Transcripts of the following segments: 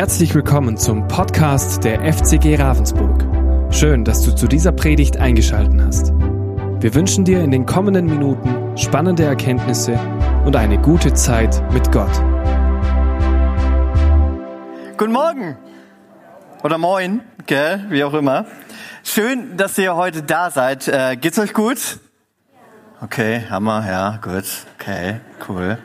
Herzlich willkommen zum Podcast der FCG Ravensburg. Schön, dass du zu dieser Predigt eingeschaltet hast. Wir wünschen dir in den kommenden Minuten spannende Erkenntnisse und eine gute Zeit mit Gott. Guten Morgen oder moin, gell, wie auch immer. Schön, dass ihr heute da seid. Äh, geht's euch gut? Okay, Hammer, ja, gut, okay, cool.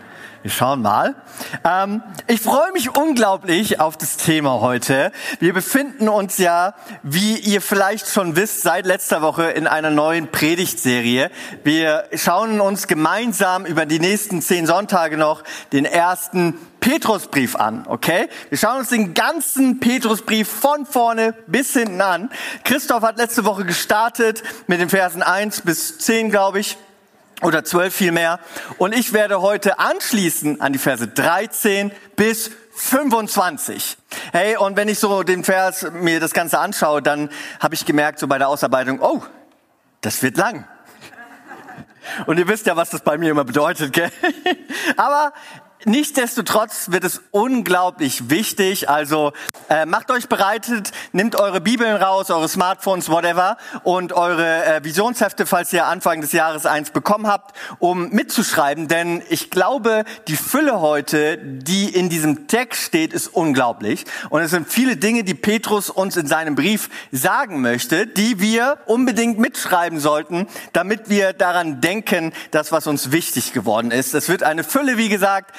Wir schauen mal. Ähm, ich freue mich unglaublich auf das Thema heute. Wir befinden uns ja, wie ihr vielleicht schon wisst, seit letzter Woche in einer neuen Predigtserie. Wir schauen uns gemeinsam über die nächsten zehn Sonntage noch den ersten Petrusbrief an, okay? Wir schauen uns den ganzen Petrusbrief von vorne bis hinten an. Christoph hat letzte Woche gestartet mit den Versen 1 bis 10, glaube ich oder zwölf vielmehr. Und ich werde heute anschließen an die Verse 13 bis 25. Hey, und wenn ich so den Vers mir das Ganze anschaue, dann habe ich gemerkt, so bei der Ausarbeitung, oh, das wird lang. Und ihr wisst ja, was das bei mir immer bedeutet, gell? Aber Nichtsdestotrotz wird es unglaublich wichtig. Also äh, macht euch bereitet, nehmt eure Bibeln raus, eure Smartphones, whatever, und eure äh, Visionshefte, falls ihr Anfang des Jahres eins bekommen habt, um mitzuschreiben. Denn ich glaube, die Fülle heute, die in diesem Text steht, ist unglaublich. Und es sind viele Dinge, die Petrus uns in seinem Brief sagen möchte, die wir unbedingt mitschreiben sollten, damit wir daran denken, das, was uns wichtig geworden ist. Es wird eine Fülle, wie gesagt,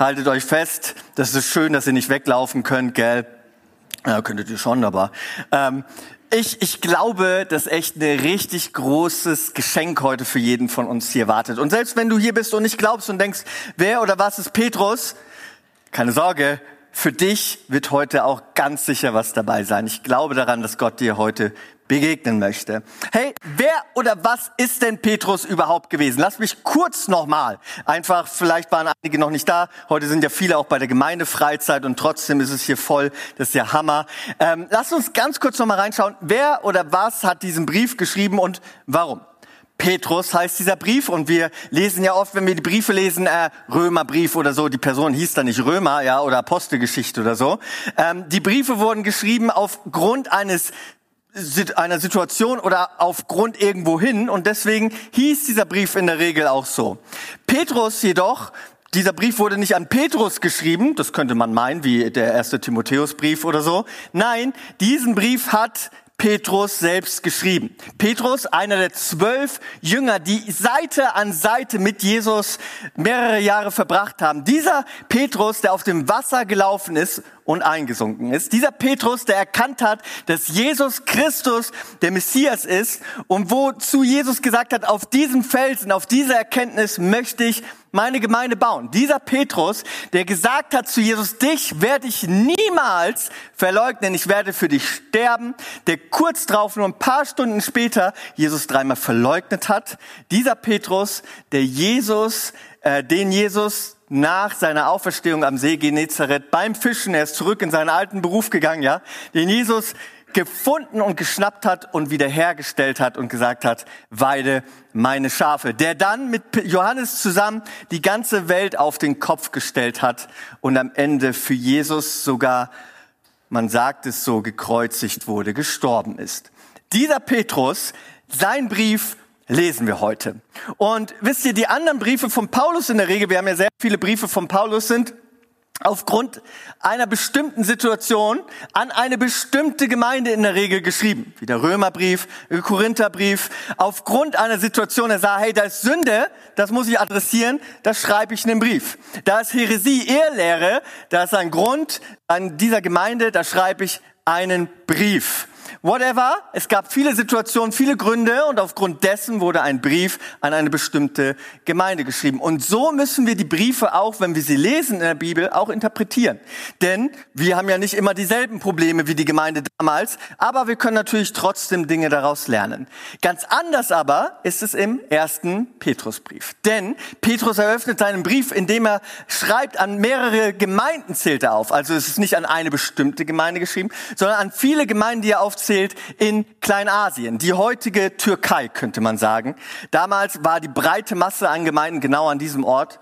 haltet euch fest, das ist schön, dass ihr nicht weglaufen könnt, gell? Ja, könntet ihr schon, aber ähm, ich, ich glaube, dass echt ein richtig großes Geschenk heute für jeden von uns hier wartet. Und selbst wenn du hier bist und nicht glaubst und denkst, wer oder was ist Petrus, keine Sorge, für dich wird heute auch ganz sicher was dabei sein. Ich glaube daran, dass Gott dir heute begegnen möchte. Hey, wer oder was ist denn Petrus überhaupt gewesen? Lass mich kurz nochmal. Einfach, vielleicht waren einige noch nicht da. Heute sind ja viele auch bei der Gemeindefreizeit und trotzdem ist es hier voll. Das ist ja Hammer. Ähm, lass uns ganz kurz nochmal reinschauen. Wer oder was hat diesen Brief geschrieben und warum? Petrus heißt dieser Brief und wir lesen ja oft, wenn wir die Briefe lesen, äh, Römerbrief oder so, die Person hieß da nicht Römer, ja, oder Apostelgeschichte oder so. Ähm, die Briefe wurden geschrieben aufgrund eines einer Situation oder aufgrund irgendwohin und deswegen hieß dieser Brief in der Regel auch so. Petrus jedoch, dieser Brief wurde nicht an Petrus geschrieben, das könnte man meinen, wie der erste Timotheusbrief oder so. Nein, diesen Brief hat Petrus selbst geschrieben. Petrus, einer der zwölf Jünger, die Seite an Seite mit Jesus mehrere Jahre verbracht haben. Dieser Petrus, der auf dem Wasser gelaufen ist und eingesunken ist. Dieser Petrus, der erkannt hat, dass Jesus Christus der Messias ist und wozu Jesus gesagt hat, auf diesem Felsen, auf dieser Erkenntnis möchte ich meine Gemeinde bauen. Dieser Petrus, der gesagt hat zu Jesus, dich werde ich niemals verleugnen, ich werde für dich sterben, der kurz drauf, nur ein paar Stunden später, Jesus dreimal verleugnet hat. Dieser Petrus, der Jesus, äh, den Jesus nach seiner Auferstehung am See Genezareth beim Fischen, er ist zurück in seinen alten Beruf gegangen, ja, den Jesus gefunden und geschnappt hat und wiederhergestellt hat und gesagt hat, weide meine Schafe. Der dann mit Johannes zusammen die ganze Welt auf den Kopf gestellt hat und am Ende für Jesus sogar, man sagt es so, gekreuzigt wurde, gestorben ist. Dieser Petrus, sein Brief lesen wir heute. Und wisst ihr, die anderen Briefe von Paulus in der Regel, wir haben ja sehr viele Briefe von Paulus, sind aufgrund einer bestimmten Situation an eine bestimmte Gemeinde in der Regel geschrieben. Wie der Römerbrief, der Korintherbrief. Aufgrund einer Situation, er sah, hey, da ist Sünde, das muss ich adressieren, das schreibe ich in den Brief. Da ist Heresie, Ehrlehre, da ist ein Grund an dieser Gemeinde, da schreibe ich einen Brief. Whatever. Es gab viele Situationen, viele Gründe und aufgrund dessen wurde ein Brief an eine bestimmte Gemeinde geschrieben. Und so müssen wir die Briefe auch, wenn wir sie lesen in der Bibel, auch interpretieren. Denn wir haben ja nicht immer dieselben Probleme wie die Gemeinde damals, aber wir können natürlich trotzdem Dinge daraus lernen. Ganz anders aber ist es im ersten Petrusbrief. Denn Petrus eröffnet seinen Brief, indem er schreibt, an mehrere Gemeinden zählt er auf. Also es ist nicht an eine bestimmte Gemeinde geschrieben, sondern an viele Gemeinden, die er aufzählt aufzählt, in Kleinasien, die heutige Türkei, könnte man sagen. Damals war die breite Masse an Gemeinden genau an diesem Ort.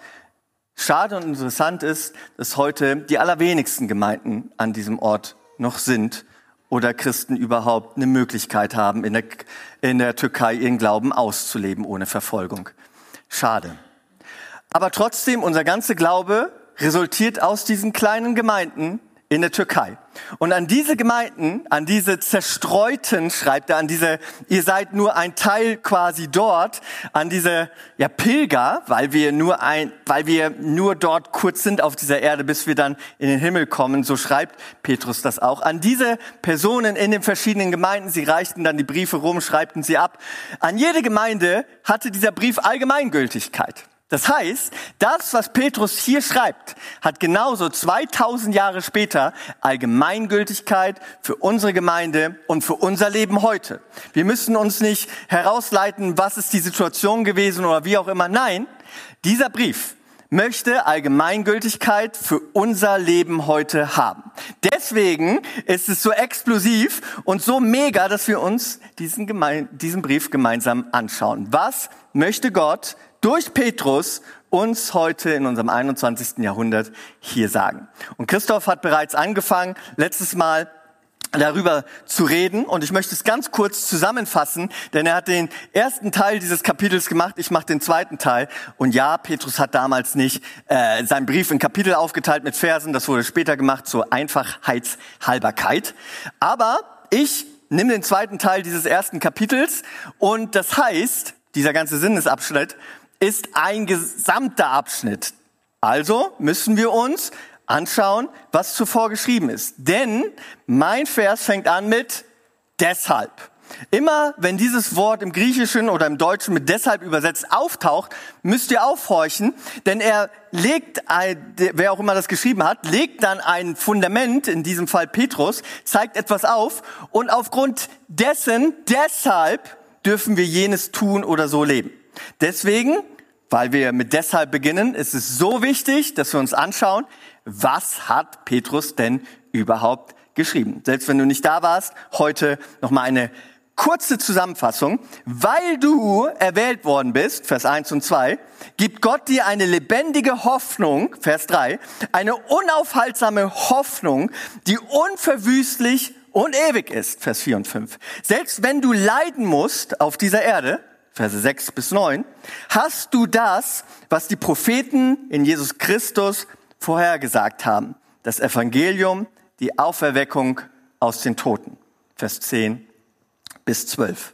Schade und interessant ist, dass heute die allerwenigsten Gemeinden an diesem Ort noch sind oder Christen überhaupt eine Möglichkeit haben, in der, in der Türkei ihren Glauben auszuleben ohne Verfolgung. Schade. Aber trotzdem, unser ganzer Glaube resultiert aus diesen kleinen Gemeinden in der Türkei. Und an diese Gemeinden, an diese zerstreuten, schreibt er, an diese, ihr seid nur ein Teil quasi dort, an diese, ja, Pilger, weil wir nur ein, weil wir nur dort kurz sind auf dieser Erde, bis wir dann in den Himmel kommen, so schreibt Petrus das auch. An diese Personen in den verschiedenen Gemeinden, sie reichten dann die Briefe rum, schreibten sie ab. An jede Gemeinde hatte dieser Brief Allgemeingültigkeit. Das heißt, das, was Petrus hier schreibt, hat genauso 2000 Jahre später Allgemeingültigkeit für unsere Gemeinde und für unser Leben heute. Wir müssen uns nicht herausleiten, was ist die Situation gewesen oder wie auch immer. Nein, dieser Brief möchte Allgemeingültigkeit für unser Leben heute haben. Deswegen ist es so explosiv und so mega, dass wir uns diesen, Geme diesen Brief gemeinsam anschauen. Was möchte Gott durch Petrus uns heute in unserem 21. Jahrhundert hier sagen. Und Christoph hat bereits angefangen, letztes Mal darüber zu reden. Und ich möchte es ganz kurz zusammenfassen, denn er hat den ersten Teil dieses Kapitels gemacht, ich mache den zweiten Teil. Und ja, Petrus hat damals nicht äh, seinen Brief in Kapitel aufgeteilt mit Versen, das wurde später gemacht zur Einfachheitshalberkeit, aber ich nehme den zweiten Teil dieses ersten Kapitels. Und das heißt, dieser ganze Sinnesabschnitt ist ein gesamter Abschnitt. Also müssen wir uns anschauen, was zuvor geschrieben ist. Denn mein Vers fängt an mit deshalb. Immer wenn dieses Wort im Griechischen oder im Deutschen mit deshalb übersetzt auftaucht, müsst ihr aufhorchen, denn er legt, wer auch immer das geschrieben hat, legt dann ein Fundament, in diesem Fall Petrus, zeigt etwas auf und aufgrund dessen, deshalb dürfen wir jenes tun oder so leben. Deswegen, weil wir mit deshalb beginnen, ist es so wichtig, dass wir uns anschauen, was hat Petrus denn überhaupt geschrieben. Selbst wenn du nicht da warst, heute noch mal eine kurze Zusammenfassung. Weil du erwählt worden bist, Vers 1 und 2, gibt Gott dir eine lebendige Hoffnung, Vers 3, eine unaufhaltsame Hoffnung, die unverwüstlich und ewig ist, Vers 4 und 5. Selbst wenn du leiden musst auf dieser Erde, Verse 6 bis 9, hast du das, was die Propheten in Jesus Christus vorhergesagt haben. Das Evangelium, die Auferweckung aus den Toten. Vers 10 bis 12.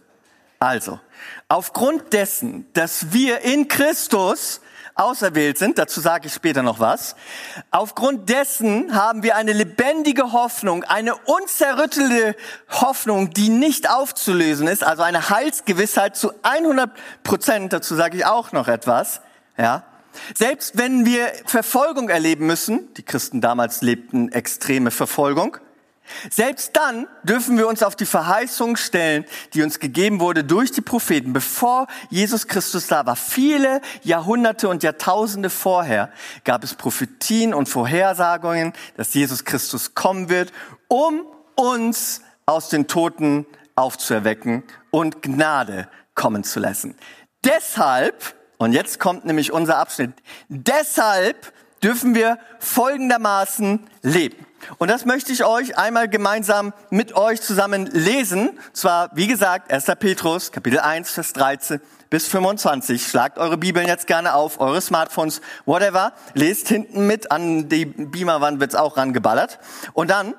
Also, aufgrund dessen, dass wir in Christus auserwählt sind, dazu sage ich später noch was. Aufgrund dessen haben wir eine lebendige Hoffnung, eine unzerrüttelte Hoffnung, die nicht aufzulösen ist, also eine Heilsgewissheit zu 100 Prozent, dazu sage ich auch noch etwas, ja. Selbst wenn wir Verfolgung erleben müssen, die Christen damals lebten extreme Verfolgung, selbst dann dürfen wir uns auf die Verheißung stellen, die uns gegeben wurde durch die Propheten, bevor Jesus Christus da war. Viele Jahrhunderte und Jahrtausende vorher gab es Prophetien und Vorhersagungen, dass Jesus Christus kommen wird, um uns aus den Toten aufzuerwecken und Gnade kommen zu lassen. Deshalb, und jetzt kommt nämlich unser Abschnitt, deshalb dürfen wir folgendermaßen leben. Und das möchte ich euch einmal gemeinsam mit euch zusammen lesen. Zwar, wie gesagt, 1. Petrus, Kapitel 1, Vers 13 bis 25. Schlagt eure Bibeln jetzt gerne auf, eure Smartphones, whatever. Lest hinten mit, an die Beamerwand wird's auch rangeballert. Und dann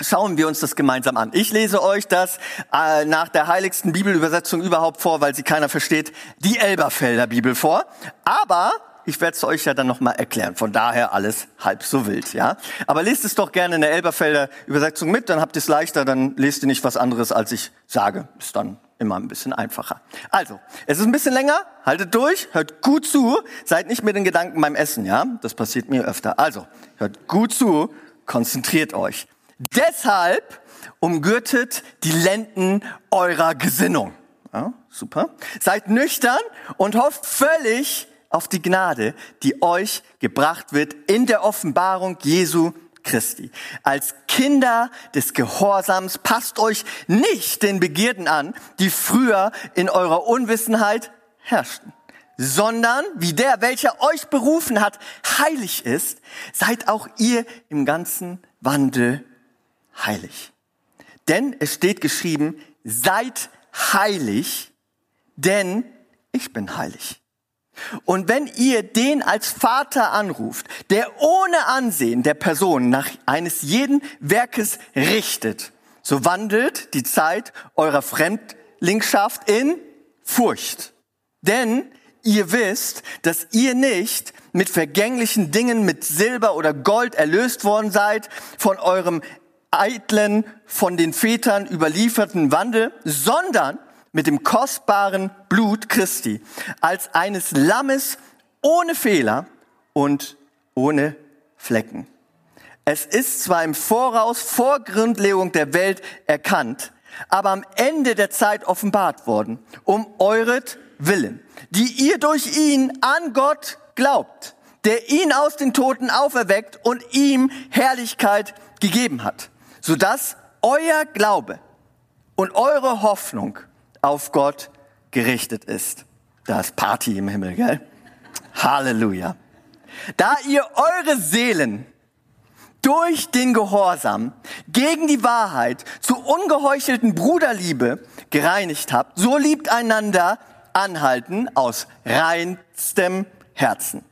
schauen wir uns das gemeinsam an. Ich lese euch das äh, nach der heiligsten Bibelübersetzung überhaupt vor, weil sie keiner versteht, die Elberfelder Bibel vor. Aber ich werde es euch ja dann nochmal erklären. Von daher alles halb so wild, ja. Aber lest es doch gerne in der Elberfelder Übersetzung mit, dann habt ihr es leichter, dann lest ihr nicht was anderes, als ich sage. Ist dann immer ein bisschen einfacher. Also, es ist ein bisschen länger, haltet durch, hört gut zu, seid nicht mit den Gedanken beim Essen, ja. Das passiert mir öfter. Also, hört gut zu, konzentriert euch. Deshalb umgürtet die Lenden eurer Gesinnung. Ja, super. Seid nüchtern und hofft völlig auf die Gnade, die euch gebracht wird in der Offenbarung Jesu Christi. Als Kinder des Gehorsams passt euch nicht den Begierden an, die früher in eurer Unwissenheit herrschten, sondern wie der, welcher euch berufen hat, heilig ist, seid auch ihr im ganzen Wandel heilig. Denn es steht geschrieben, seid heilig, denn ich bin heilig. Und wenn ihr den als Vater anruft, der ohne Ansehen der Person nach eines jeden Werkes richtet, so wandelt die Zeit eurer Fremdlingschaft in Furcht. Denn ihr wisst, dass ihr nicht mit vergänglichen Dingen, mit Silber oder Gold erlöst worden seid von eurem eitlen, von den Vätern überlieferten Wandel, sondern mit dem kostbaren Blut Christi, als eines Lammes ohne Fehler und ohne Flecken. Es ist zwar im Voraus vor Grundlegung der Welt erkannt, aber am Ende der Zeit offenbart worden, um euret Willen, die ihr durch ihn an Gott glaubt, der ihn aus den Toten auferweckt und ihm Herrlichkeit gegeben hat, sodass euer Glaube und eure Hoffnung auf Gott gerichtet ist. Da ist Party im Himmel, gell? Halleluja. Da ihr eure Seelen durch den Gehorsam gegen die Wahrheit zu ungeheuchelten Bruderliebe gereinigt habt, so liebt einander anhalten aus reinstem Herzen.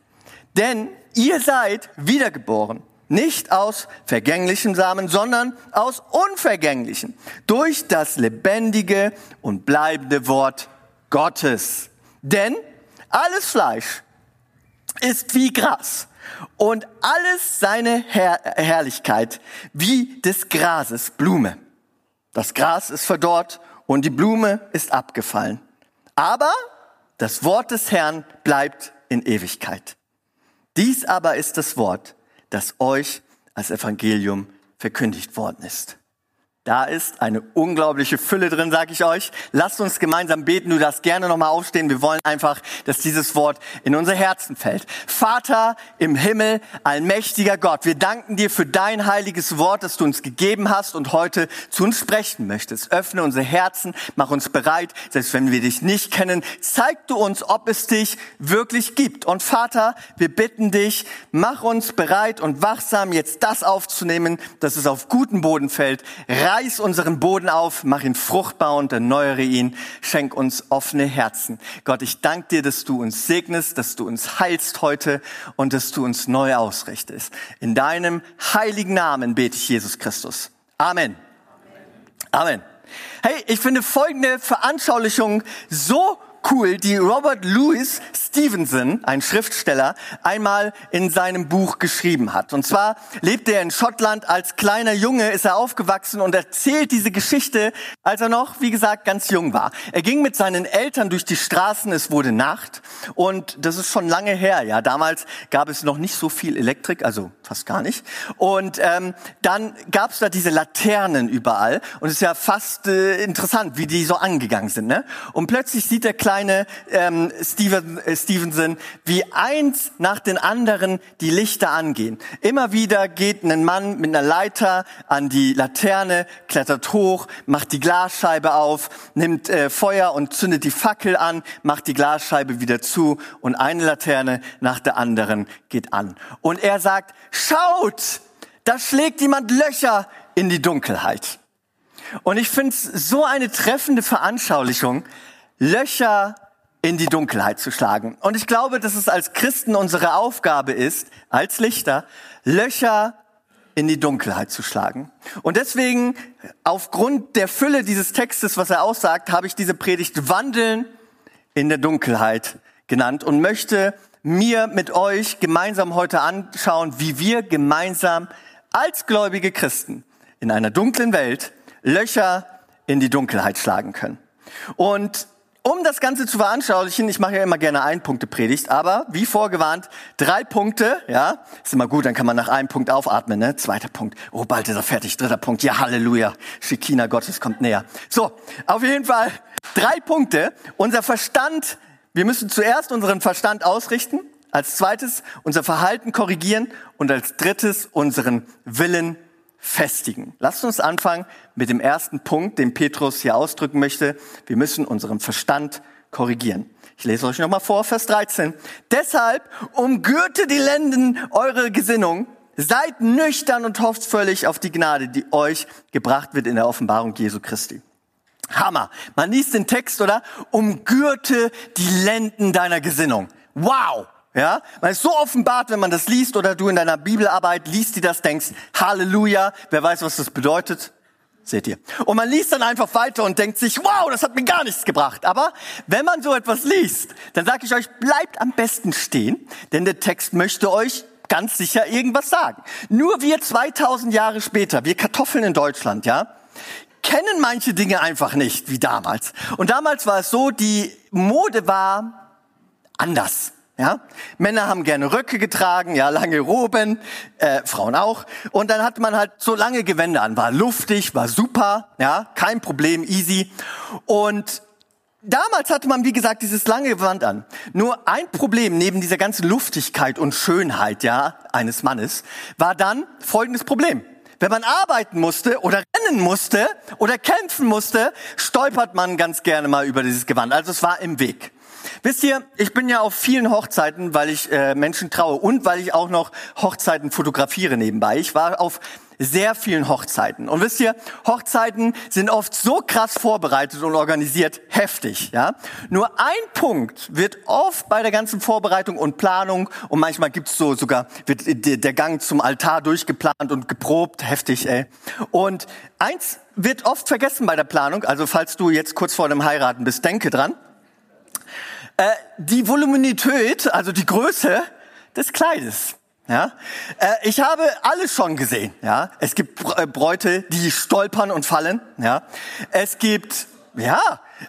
Denn ihr seid wiedergeboren, nicht aus vergänglichem Samen, sondern aus unvergänglichen, durch das lebendige und bleibende Wort Gottes. Denn alles Fleisch ist wie Gras und alles seine Herr Herrlichkeit wie des Grases Blume. Das Gras ist verdorrt und die Blume ist abgefallen. Aber das Wort des Herrn bleibt in Ewigkeit. Dies aber ist das Wort, das euch als Evangelium verkündigt worden ist. Da ist eine unglaubliche Fülle drin, sage ich euch. Lasst uns gemeinsam beten. Du darfst gerne nochmal aufstehen. Wir wollen einfach, dass dieses Wort in unser Herzen fällt. Vater im Himmel, allmächtiger Gott, wir danken dir für dein heiliges Wort, das du uns gegeben hast und heute zu uns sprechen möchtest. Öffne unsere Herzen, mach uns bereit, selbst wenn wir dich nicht kennen. Zeig du uns, ob es dich wirklich gibt. Und Vater, wir bitten dich, mach uns bereit und wachsam, jetzt das aufzunehmen, dass es auf guten Boden fällt reiß unseren Boden auf, mach ihn fruchtbar und erneuere ihn, schenk uns offene Herzen. Gott, ich danke dir, dass du uns segnest, dass du uns heilst heute und dass du uns neu ausrichtest. In deinem heiligen Namen bete ich Jesus Christus. Amen. Amen. Hey, ich finde folgende Veranschaulichung so cool, die Robert Louis Stevenson, ein Schriftsteller, einmal in seinem Buch geschrieben hat. Und zwar lebte er in Schottland. Als kleiner Junge ist er aufgewachsen und erzählt diese Geschichte, als er noch, wie gesagt, ganz jung war. Er ging mit seinen Eltern durch die Straßen, es wurde Nacht und das ist schon lange her. Ja, damals gab es noch nicht so viel Elektrik, also fast gar nicht. Und ähm, dann gab es da diese Laternen überall und es ist ja fast äh, interessant, wie die so angegangen sind. Ne? Und plötzlich sieht der kleine ähm, Steven, äh, Stevenson, wie eins nach den anderen die Lichter angehen. Immer wieder geht ein Mann mit einer Leiter an die Laterne, klettert hoch, macht die Glasscheibe auf, nimmt äh, Feuer und zündet die Fackel an, macht die Glasscheibe wieder zu und eine Laterne nach der anderen geht an. Und er sagt, schaut, da schlägt jemand Löcher in die Dunkelheit. Und ich finde es so eine treffende Veranschaulichung, Löcher in die Dunkelheit zu schlagen. Und ich glaube, dass es als Christen unsere Aufgabe ist, als Lichter, Löcher in die Dunkelheit zu schlagen. Und deswegen, aufgrund der Fülle dieses Textes, was er aussagt, habe ich diese Predigt Wandeln in der Dunkelheit genannt und möchte mir mit euch gemeinsam heute anschauen, wie wir gemeinsam als gläubige Christen in einer dunklen Welt Löcher in die Dunkelheit schlagen können. Und um das Ganze zu veranschaulichen, ich mache ja immer gerne ein Punkte Predigt, aber wie vorgewarnt, drei Punkte, ja, ist immer gut, dann kann man nach einem Punkt aufatmen, ne? Zweiter Punkt, oh, bald ist er fertig, dritter Punkt, ja, Halleluja, Shekina Gottes kommt näher. So, auf jeden Fall drei Punkte. Unser Verstand, wir müssen zuerst unseren Verstand ausrichten, als zweites unser Verhalten korrigieren und als drittes unseren Willen festigen. Lasst uns anfangen mit dem ersten Punkt, den Petrus hier ausdrücken möchte. Wir müssen unseren Verstand korrigieren. Ich lese euch nochmal vor, Vers 13. Deshalb umgürte die Lenden eure Gesinnung, seid nüchtern und hofft völlig auf die Gnade, die euch gebracht wird in der Offenbarung Jesu Christi. Hammer. Man liest den Text, oder? Umgürte die Lenden deiner Gesinnung. Wow. Ja, man ist so offenbart, wenn man das liest oder du in deiner Bibelarbeit liest, die das denkst, Halleluja, wer weiß, was das bedeutet? Seht ihr. Und man liest dann einfach weiter und denkt sich, wow, das hat mir gar nichts gebracht. Aber wenn man so etwas liest, dann sage ich euch, bleibt am besten stehen, denn der Text möchte euch ganz sicher irgendwas sagen. Nur wir 2000 Jahre später, wir Kartoffeln in Deutschland, ja, kennen manche Dinge einfach nicht wie damals. Und damals war es so, die Mode war anders. Ja, Männer haben gerne Röcke getragen, ja, lange Roben, äh, Frauen auch. Und dann hatte man halt so lange Gewänder an, war luftig, war super, ja, kein Problem, easy. Und damals hatte man, wie gesagt, dieses lange Gewand an. Nur ein Problem neben dieser ganzen Luftigkeit und Schönheit, ja, eines Mannes, war dann folgendes Problem. Wenn man arbeiten musste oder rennen musste oder kämpfen musste, stolpert man ganz gerne mal über dieses Gewand. Also es war im Weg. Wisst ihr, ich bin ja auf vielen Hochzeiten, weil ich äh, Menschen traue und weil ich auch noch Hochzeiten fotografiere nebenbei. Ich war auf sehr vielen Hochzeiten. Und wisst ihr, Hochzeiten sind oft so krass vorbereitet und organisiert, heftig, ja. Nur ein Punkt wird oft bei der ganzen Vorbereitung und Planung und manchmal gibt's so sogar, wird der Gang zum Altar durchgeplant und geprobt, heftig, ey. Und eins wird oft vergessen bei der Planung, also falls du jetzt kurz vor dem Heiraten bist, denke dran. Äh, die Voluminität, also die Größe des Kleides. Ja, äh, ich habe alles schon gesehen. Ja, es gibt äh, Bräute, die stolpern und fallen. Ja, es gibt ja,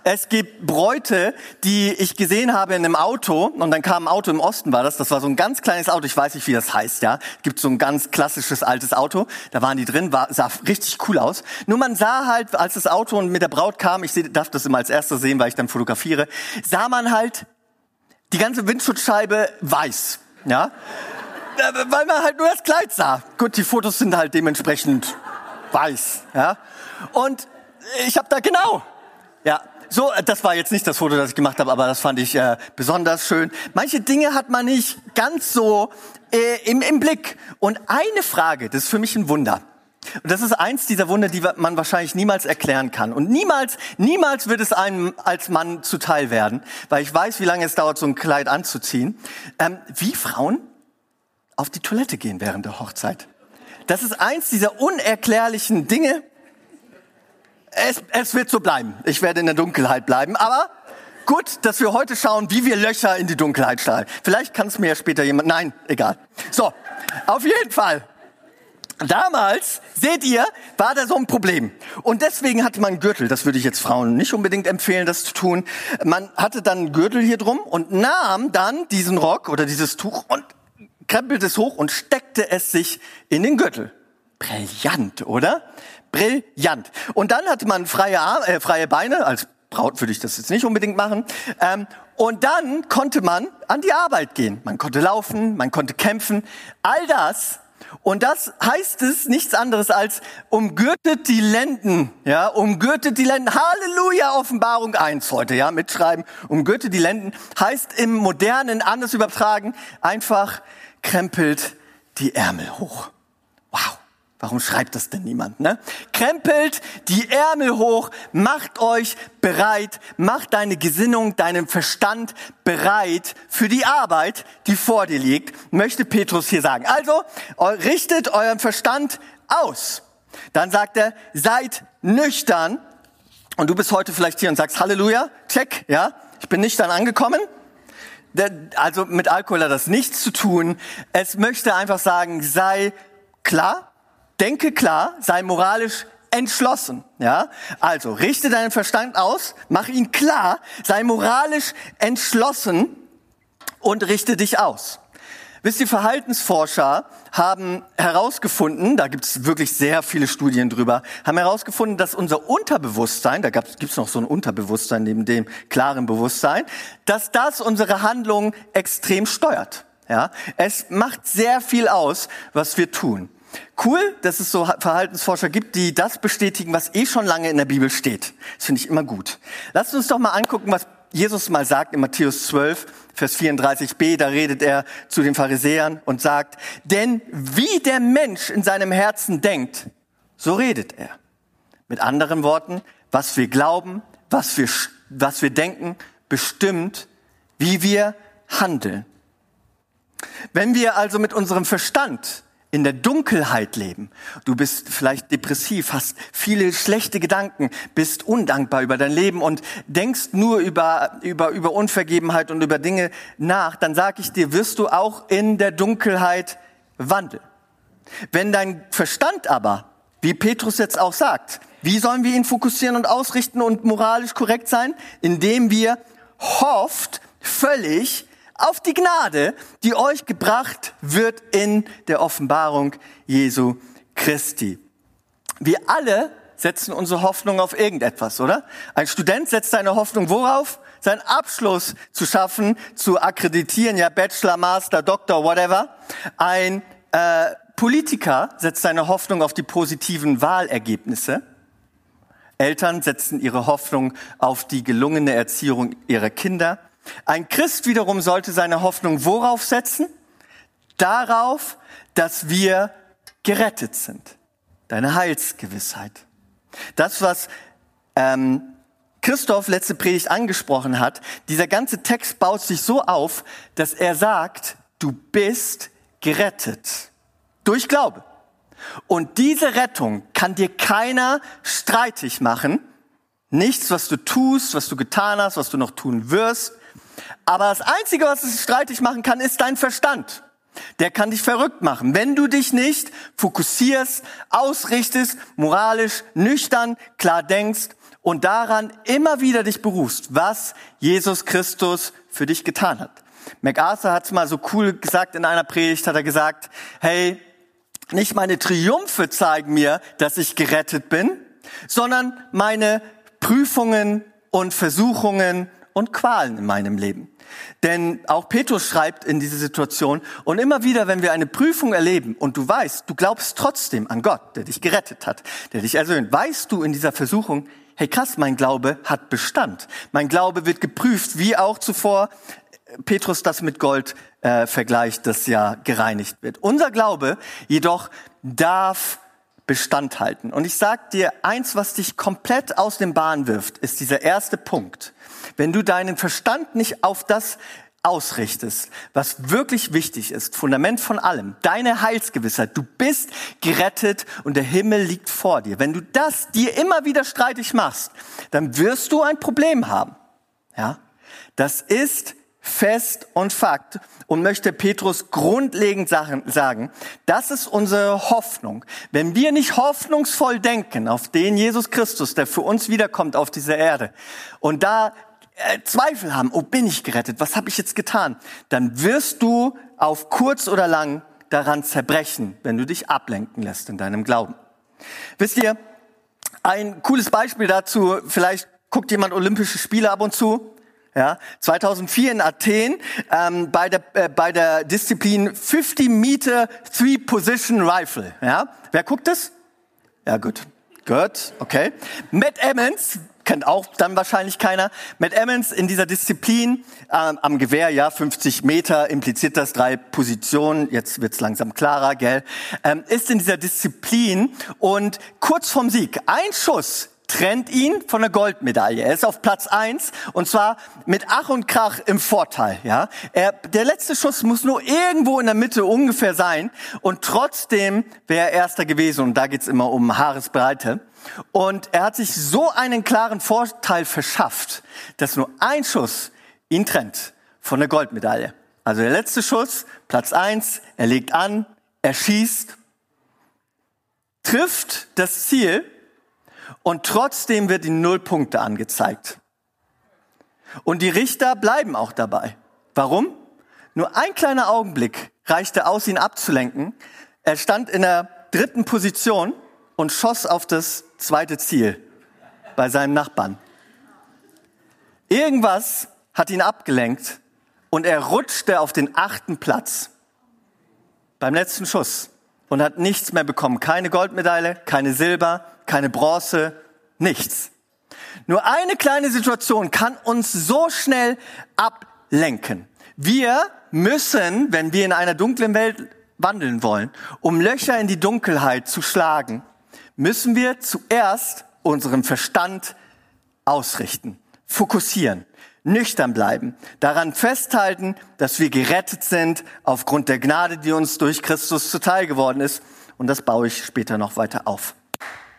es gibt Bräute, die ich gesehen habe in einem Auto und dann kam ein Auto im Osten war das, das war so ein ganz kleines Auto, ich weiß nicht, wie das heißt, ja. Gibt so ein ganz klassisches altes Auto, da waren die drin, war, sah richtig cool aus. Nur man sah halt, als das Auto mit der Braut kam, ich darf das immer als erster sehen, weil ich dann fotografiere, sah man halt die ganze Windschutzscheibe weiß, ja. Weil man halt nur das Kleid sah. Gut, die Fotos sind halt dementsprechend weiß, ja. Und ich habe da genau ja, so, äh, das war jetzt nicht das Foto, das ich gemacht habe, aber das fand ich äh, besonders schön. Manche Dinge hat man nicht ganz so äh, im, im Blick. Und eine Frage, das ist für mich ein Wunder. Und das ist eins dieser Wunder, die man wahrscheinlich niemals erklären kann. Und niemals, niemals wird es einem als Mann zuteil werden, weil ich weiß, wie lange es dauert, so ein Kleid anzuziehen. Ähm, wie Frauen auf die Toilette gehen während der Hochzeit. Das ist eins dieser unerklärlichen Dinge, es, es wird so bleiben. Ich werde in der Dunkelheit bleiben. Aber gut, dass wir heute schauen, wie wir Löcher in die Dunkelheit strahlen. Vielleicht kann es mir ja später jemand. Nein, egal. So, auf jeden Fall. Damals, seht ihr, war da so ein Problem. Und deswegen hatte man einen Gürtel. Das würde ich jetzt Frauen nicht unbedingt empfehlen, das zu tun. Man hatte dann einen Gürtel hier drum und nahm dann diesen Rock oder dieses Tuch und krempelte es hoch und steckte es sich in den Gürtel. Brillant, oder? Brillant. Und dann hatte man freie, Arme, äh, freie Beine, als Braut würde ich das jetzt nicht unbedingt machen. Ähm, und dann konnte man an die Arbeit gehen. Man konnte laufen, man konnte kämpfen. All das. Und das heißt es nichts anderes als umgürtet die Lenden, ja, umgürtet die Lenden. Halleluja, Offenbarung 1 heute, ja, mitschreiben. Umgürtet die Lenden heißt im modernen, anders übertragen, einfach krempelt die Ärmel hoch. Warum schreibt das denn niemand, ne? Krempelt die Ärmel hoch, macht euch bereit, macht deine Gesinnung, deinen Verstand bereit für die Arbeit, die vor dir liegt, möchte Petrus hier sagen. Also, richtet euren Verstand aus. Dann sagt er, seid nüchtern. Und du bist heute vielleicht hier und sagst, Halleluja, check, ja, ich bin nüchtern angekommen. Also mit Alkohol hat das nichts zu tun. Es möchte einfach sagen, sei klar, denke klar, sei moralisch entschlossen, ja? Also, richte deinen Verstand aus, mach ihn klar, sei moralisch entschlossen und richte dich aus. Wisst ihr, Verhaltensforscher haben herausgefunden, da gibt es wirklich sehr viele Studien drüber, haben herausgefunden, dass unser Unterbewusstsein, da gibt es noch so ein Unterbewusstsein neben dem klaren Bewusstsein, dass das unsere Handlungen extrem steuert. Ja, es macht sehr viel aus, was wir tun. Cool, dass es so Verhaltensforscher gibt, die das bestätigen, was eh schon lange in der Bibel steht. Das finde ich immer gut. Lasst uns doch mal angucken, was Jesus mal sagt in Matthäus 12, Vers 34b, da redet er zu den Pharisäern und sagt, denn wie der Mensch in seinem Herzen denkt, so redet er. Mit anderen Worten, was wir glauben, was wir, was wir denken, bestimmt, wie wir handeln. Wenn wir also mit unserem Verstand in der Dunkelheit leben. Du bist vielleicht depressiv, hast viele schlechte Gedanken, bist undankbar über dein Leben und denkst nur über, über, über Unvergebenheit und über Dinge nach, dann sag ich dir, wirst du auch in der Dunkelheit wandeln. Wenn dein Verstand aber, wie Petrus jetzt auch sagt, wie sollen wir ihn fokussieren und ausrichten und moralisch korrekt sein? Indem wir hofft völlig auf die Gnade, die euch gebracht wird in der Offenbarung Jesu Christi. Wir alle setzen unsere Hoffnung auf irgendetwas, oder? Ein Student setzt seine Hoffnung worauf? Seinen Abschluss zu schaffen, zu akkreditieren, ja, Bachelor, Master, Doktor, whatever. Ein äh, Politiker setzt seine Hoffnung auf die positiven Wahlergebnisse. Eltern setzen ihre Hoffnung auf die gelungene Erziehung ihrer Kinder. Ein Christ wiederum sollte seine Hoffnung worauf setzen? Darauf, dass wir gerettet sind. Deine Heilsgewissheit. Das, was ähm, Christoph letzte Predigt angesprochen hat, dieser ganze Text baut sich so auf, dass er sagt, du bist gerettet. Durch Glaube. Und diese Rettung kann dir keiner streitig machen. Nichts, was du tust, was du getan hast, was du noch tun wirst. Aber das Einzige, was es streitig machen kann, ist dein Verstand. Der kann dich verrückt machen, wenn du dich nicht fokussierst, ausrichtest, moralisch, nüchtern, klar denkst und daran immer wieder dich berufst, was Jesus Christus für dich getan hat. MacArthur hat es mal so cool gesagt in einer Predigt, hat er gesagt, hey, nicht meine Triumphe zeigen mir, dass ich gerettet bin, sondern meine Prüfungen und Versuchungen und Qualen in meinem Leben. Denn auch Petrus schreibt in diese Situation, und immer wieder, wenn wir eine Prüfung erleben und du weißt, du glaubst trotzdem an Gott, der dich gerettet hat, der dich ersöhnt, weißt du in dieser Versuchung, hey krass, mein Glaube hat Bestand. Mein Glaube wird geprüft, wie auch zuvor Petrus das mit Gold äh, vergleicht, das ja gereinigt wird. Unser Glaube jedoch darf Bestand halten. Und ich sag dir, eins, was dich komplett aus dem Bahn wirft, ist dieser erste Punkt. Wenn du deinen Verstand nicht auf das ausrichtest, was wirklich wichtig ist, Fundament von allem, deine Heilsgewissheit, du bist gerettet und der Himmel liegt vor dir. Wenn du das dir immer wieder streitig machst, dann wirst du ein Problem haben. Ja? Das ist fest und Fakt und möchte Petrus grundlegend sagen, das ist unsere Hoffnung. Wenn wir nicht hoffnungsvoll denken auf den Jesus Christus, der für uns wiederkommt auf dieser Erde und da äh, Zweifel haben, oh bin ich gerettet, was habe ich jetzt getan, dann wirst du auf kurz oder lang daran zerbrechen, wenn du dich ablenken lässt in deinem Glauben. Wisst ihr, ein cooles Beispiel dazu, vielleicht guckt jemand Olympische Spiele ab und zu, ja, 2004 in Athen ähm, bei, der, äh, bei der Disziplin 50 Meter Three Position Rifle. Ja, wer guckt das? Ja, gut. Gut, okay. Matt Emmons, kennt auch dann wahrscheinlich keiner. Matt Emmons in dieser Disziplin ähm, am Gewehr, ja, 50 Meter, impliziert das drei Positionen, jetzt wird's langsam klarer, gell, ähm, ist in dieser Disziplin und kurz vorm Sieg, ein Schuss trennt ihn von der Goldmedaille. Er ist auf Platz eins und zwar mit Ach und Krach im Vorteil. Ja, er, der letzte Schuss muss nur irgendwo in der Mitte ungefähr sein und trotzdem wäre er Erster gewesen und da geht's immer um Haaresbreite. Und er hat sich so einen klaren Vorteil verschafft, dass nur ein Schuss ihn trennt von der Goldmedaille. Also der letzte Schuss, Platz eins, er legt an, er schießt, trifft das Ziel und trotzdem wird ihm null Punkte angezeigt. Und die Richter bleiben auch dabei. Warum? Nur ein kleiner Augenblick reichte aus, ihn abzulenken. Er stand in der dritten Position und schoss auf das zweite Ziel bei seinem Nachbarn. Irgendwas hat ihn abgelenkt und er rutschte auf den achten Platz beim letzten Schuss und hat nichts mehr bekommen. Keine Goldmedaille, keine Silber, keine Bronze, nichts. Nur eine kleine Situation kann uns so schnell ablenken. Wir müssen, wenn wir in einer dunklen Welt wandeln wollen, um Löcher in die Dunkelheit zu schlagen, müssen wir zuerst unseren Verstand ausrichten, fokussieren, nüchtern bleiben, daran festhalten, dass wir gerettet sind aufgrund der Gnade, die uns durch Christus zuteil geworden ist. Und das baue ich später noch weiter auf.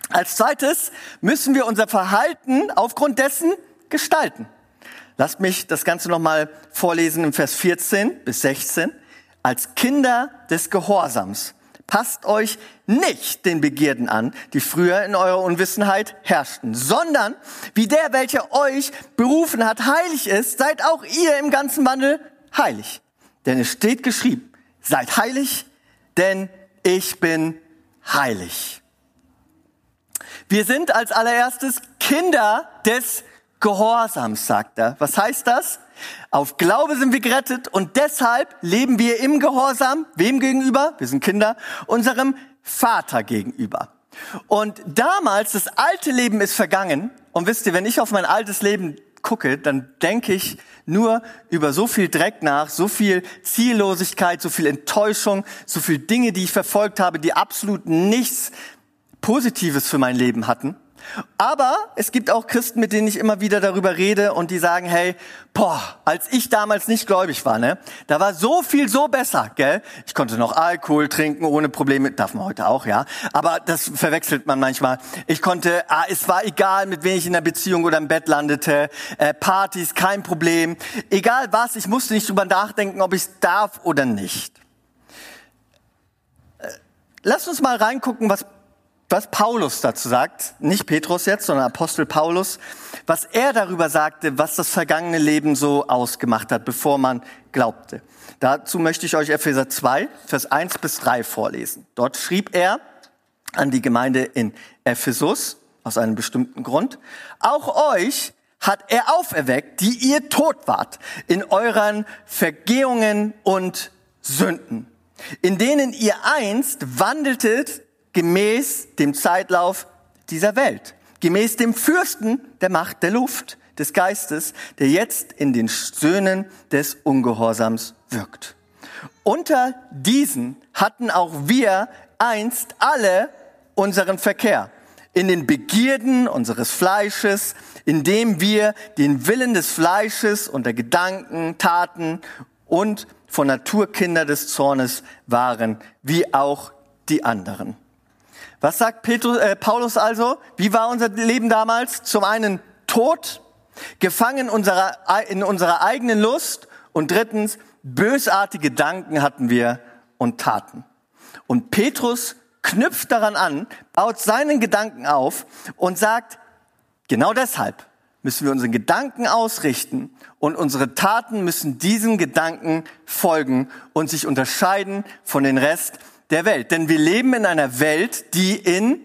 Als zweites müssen wir unser Verhalten aufgrund dessen gestalten. Lasst mich das Ganze nochmal vorlesen im Vers 14 bis 16. Als Kinder des Gehorsams passt euch nicht den Begierden an, die früher in eurer Unwissenheit herrschten, sondern wie der, welcher euch berufen hat, heilig ist, seid auch ihr im ganzen Wandel heilig. Denn es steht geschrieben, seid heilig, denn ich bin heilig. Wir sind als allererstes Kinder des Gehorsams, sagt er. Was heißt das? Auf Glaube sind wir gerettet und deshalb leben wir im Gehorsam. Wem gegenüber? Wir sind Kinder. Unserem Vater gegenüber. Und damals, das alte Leben ist vergangen. Und wisst ihr, wenn ich auf mein altes Leben gucke, dann denke ich nur über so viel Dreck nach, so viel Ziellosigkeit, so viel Enttäuschung, so viel Dinge, die ich verfolgt habe, die absolut nichts Positives für mein Leben hatten. Aber es gibt auch Christen, mit denen ich immer wieder darüber rede und die sagen, hey, boah, als ich damals nicht gläubig war, ne, da war so viel so besser, gell? Ich konnte noch Alkohol trinken ohne Probleme, darf man heute auch, ja. Aber das verwechselt man manchmal. Ich konnte, ah, es war egal, mit wem ich in der Beziehung oder im Bett landete, äh, Partys, kein Problem. Egal was, ich musste nicht drüber nachdenken, ob ich darf oder nicht. Äh, lass uns mal reingucken, was was Paulus dazu sagt, nicht Petrus jetzt, sondern Apostel Paulus, was er darüber sagte, was das vergangene Leben so ausgemacht hat, bevor man glaubte. Dazu möchte ich euch Epheser 2, Vers 1 bis 3 vorlesen. Dort schrieb er an die Gemeinde in Ephesus, aus einem bestimmten Grund, auch euch hat er auferweckt, die ihr tot wart, in euren Vergehungen und Sünden, in denen ihr einst wandeltet gemäß dem Zeitlauf dieser Welt, gemäß dem Fürsten der Macht der Luft, des Geistes, der jetzt in den Söhnen des Ungehorsams wirkt. Unter diesen hatten auch wir einst alle unseren Verkehr in den Begierden unseres Fleisches, indem wir den Willen des Fleisches und der Gedanken, Taten und von Naturkinder des Zornes waren, wie auch die anderen. Was sagt Petrus, äh, Paulus also? Wie war unser Leben damals? Zum einen tot, gefangen unserer, in unserer eigenen Lust und drittens bösartige Gedanken hatten wir und taten. Und Petrus knüpft daran an, baut seinen Gedanken auf und sagt, genau deshalb müssen wir unsere Gedanken ausrichten und unsere Taten müssen diesem Gedanken folgen und sich unterscheiden von den Rest der Welt. Denn wir leben in einer Welt, die in,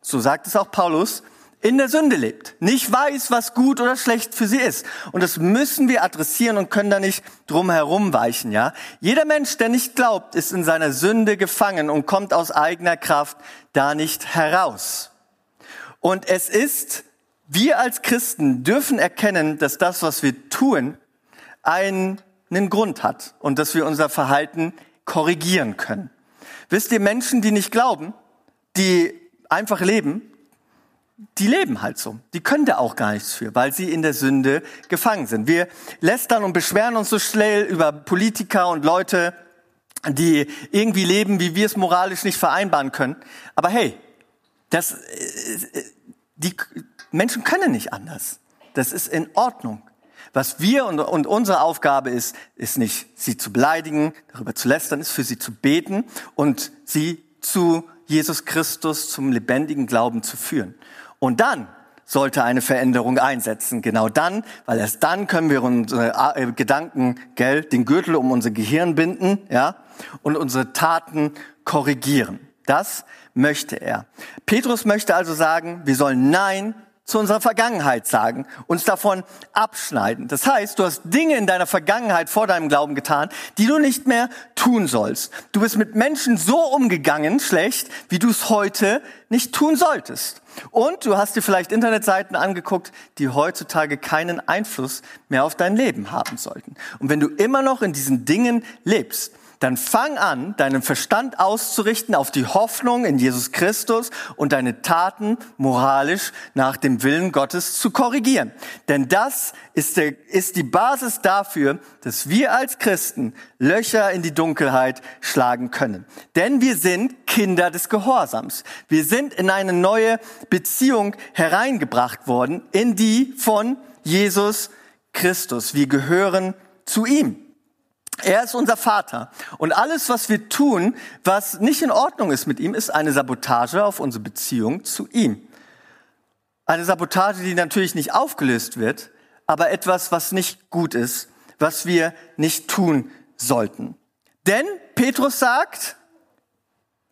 so sagt es auch Paulus, in der Sünde lebt, nicht weiß, was gut oder schlecht für sie ist. Und das müssen wir adressieren und können da nicht drum herum weichen, ja. Jeder Mensch, der nicht glaubt, ist in seiner Sünde gefangen und kommt aus eigener Kraft da nicht heraus. Und es ist, wir als Christen dürfen erkennen, dass das, was wir tun, einen, einen Grund hat und dass wir unser Verhalten korrigieren können. Wisst ihr, Menschen, die nicht glauben, die einfach leben, die leben halt so. Die können da auch gar nichts für, weil sie in der Sünde gefangen sind. Wir lästern und beschweren uns so schnell über Politiker und Leute, die irgendwie leben, wie wir es moralisch nicht vereinbaren können. Aber hey, das, äh, die Menschen können nicht anders. Das ist in Ordnung. Was wir und, und unsere Aufgabe ist, ist nicht, sie zu beleidigen, darüber zu lästern, ist für sie zu beten und sie zu Jesus Christus, zum lebendigen Glauben zu führen. Und dann sollte eine Veränderung einsetzen. Genau dann, weil erst dann können wir unsere äh, Gedanken, gell, den Gürtel um unser Gehirn binden, ja, und unsere Taten korrigieren. Das möchte er. Petrus möchte also sagen, wir sollen Nein zu unserer Vergangenheit sagen, uns davon abschneiden. Das heißt, du hast Dinge in deiner Vergangenheit vor deinem Glauben getan, die du nicht mehr tun sollst. Du bist mit Menschen so umgegangen, schlecht, wie du es heute nicht tun solltest. Und du hast dir vielleicht Internetseiten angeguckt, die heutzutage keinen Einfluss mehr auf dein Leben haben sollten. Und wenn du immer noch in diesen Dingen lebst, dann fang an, deinen Verstand auszurichten auf die Hoffnung in Jesus Christus und deine Taten moralisch nach dem Willen Gottes zu korrigieren. Denn das ist, der, ist die Basis dafür, dass wir als Christen Löcher in die Dunkelheit schlagen können. Denn wir sind Kinder des Gehorsams. Wir sind in eine neue Beziehung hereingebracht worden, in die von Jesus Christus. Wir gehören zu ihm. Er ist unser Vater. Und alles, was wir tun, was nicht in Ordnung ist mit ihm, ist eine Sabotage auf unsere Beziehung zu ihm. Eine Sabotage, die natürlich nicht aufgelöst wird, aber etwas, was nicht gut ist, was wir nicht tun sollten. Denn Petrus sagt,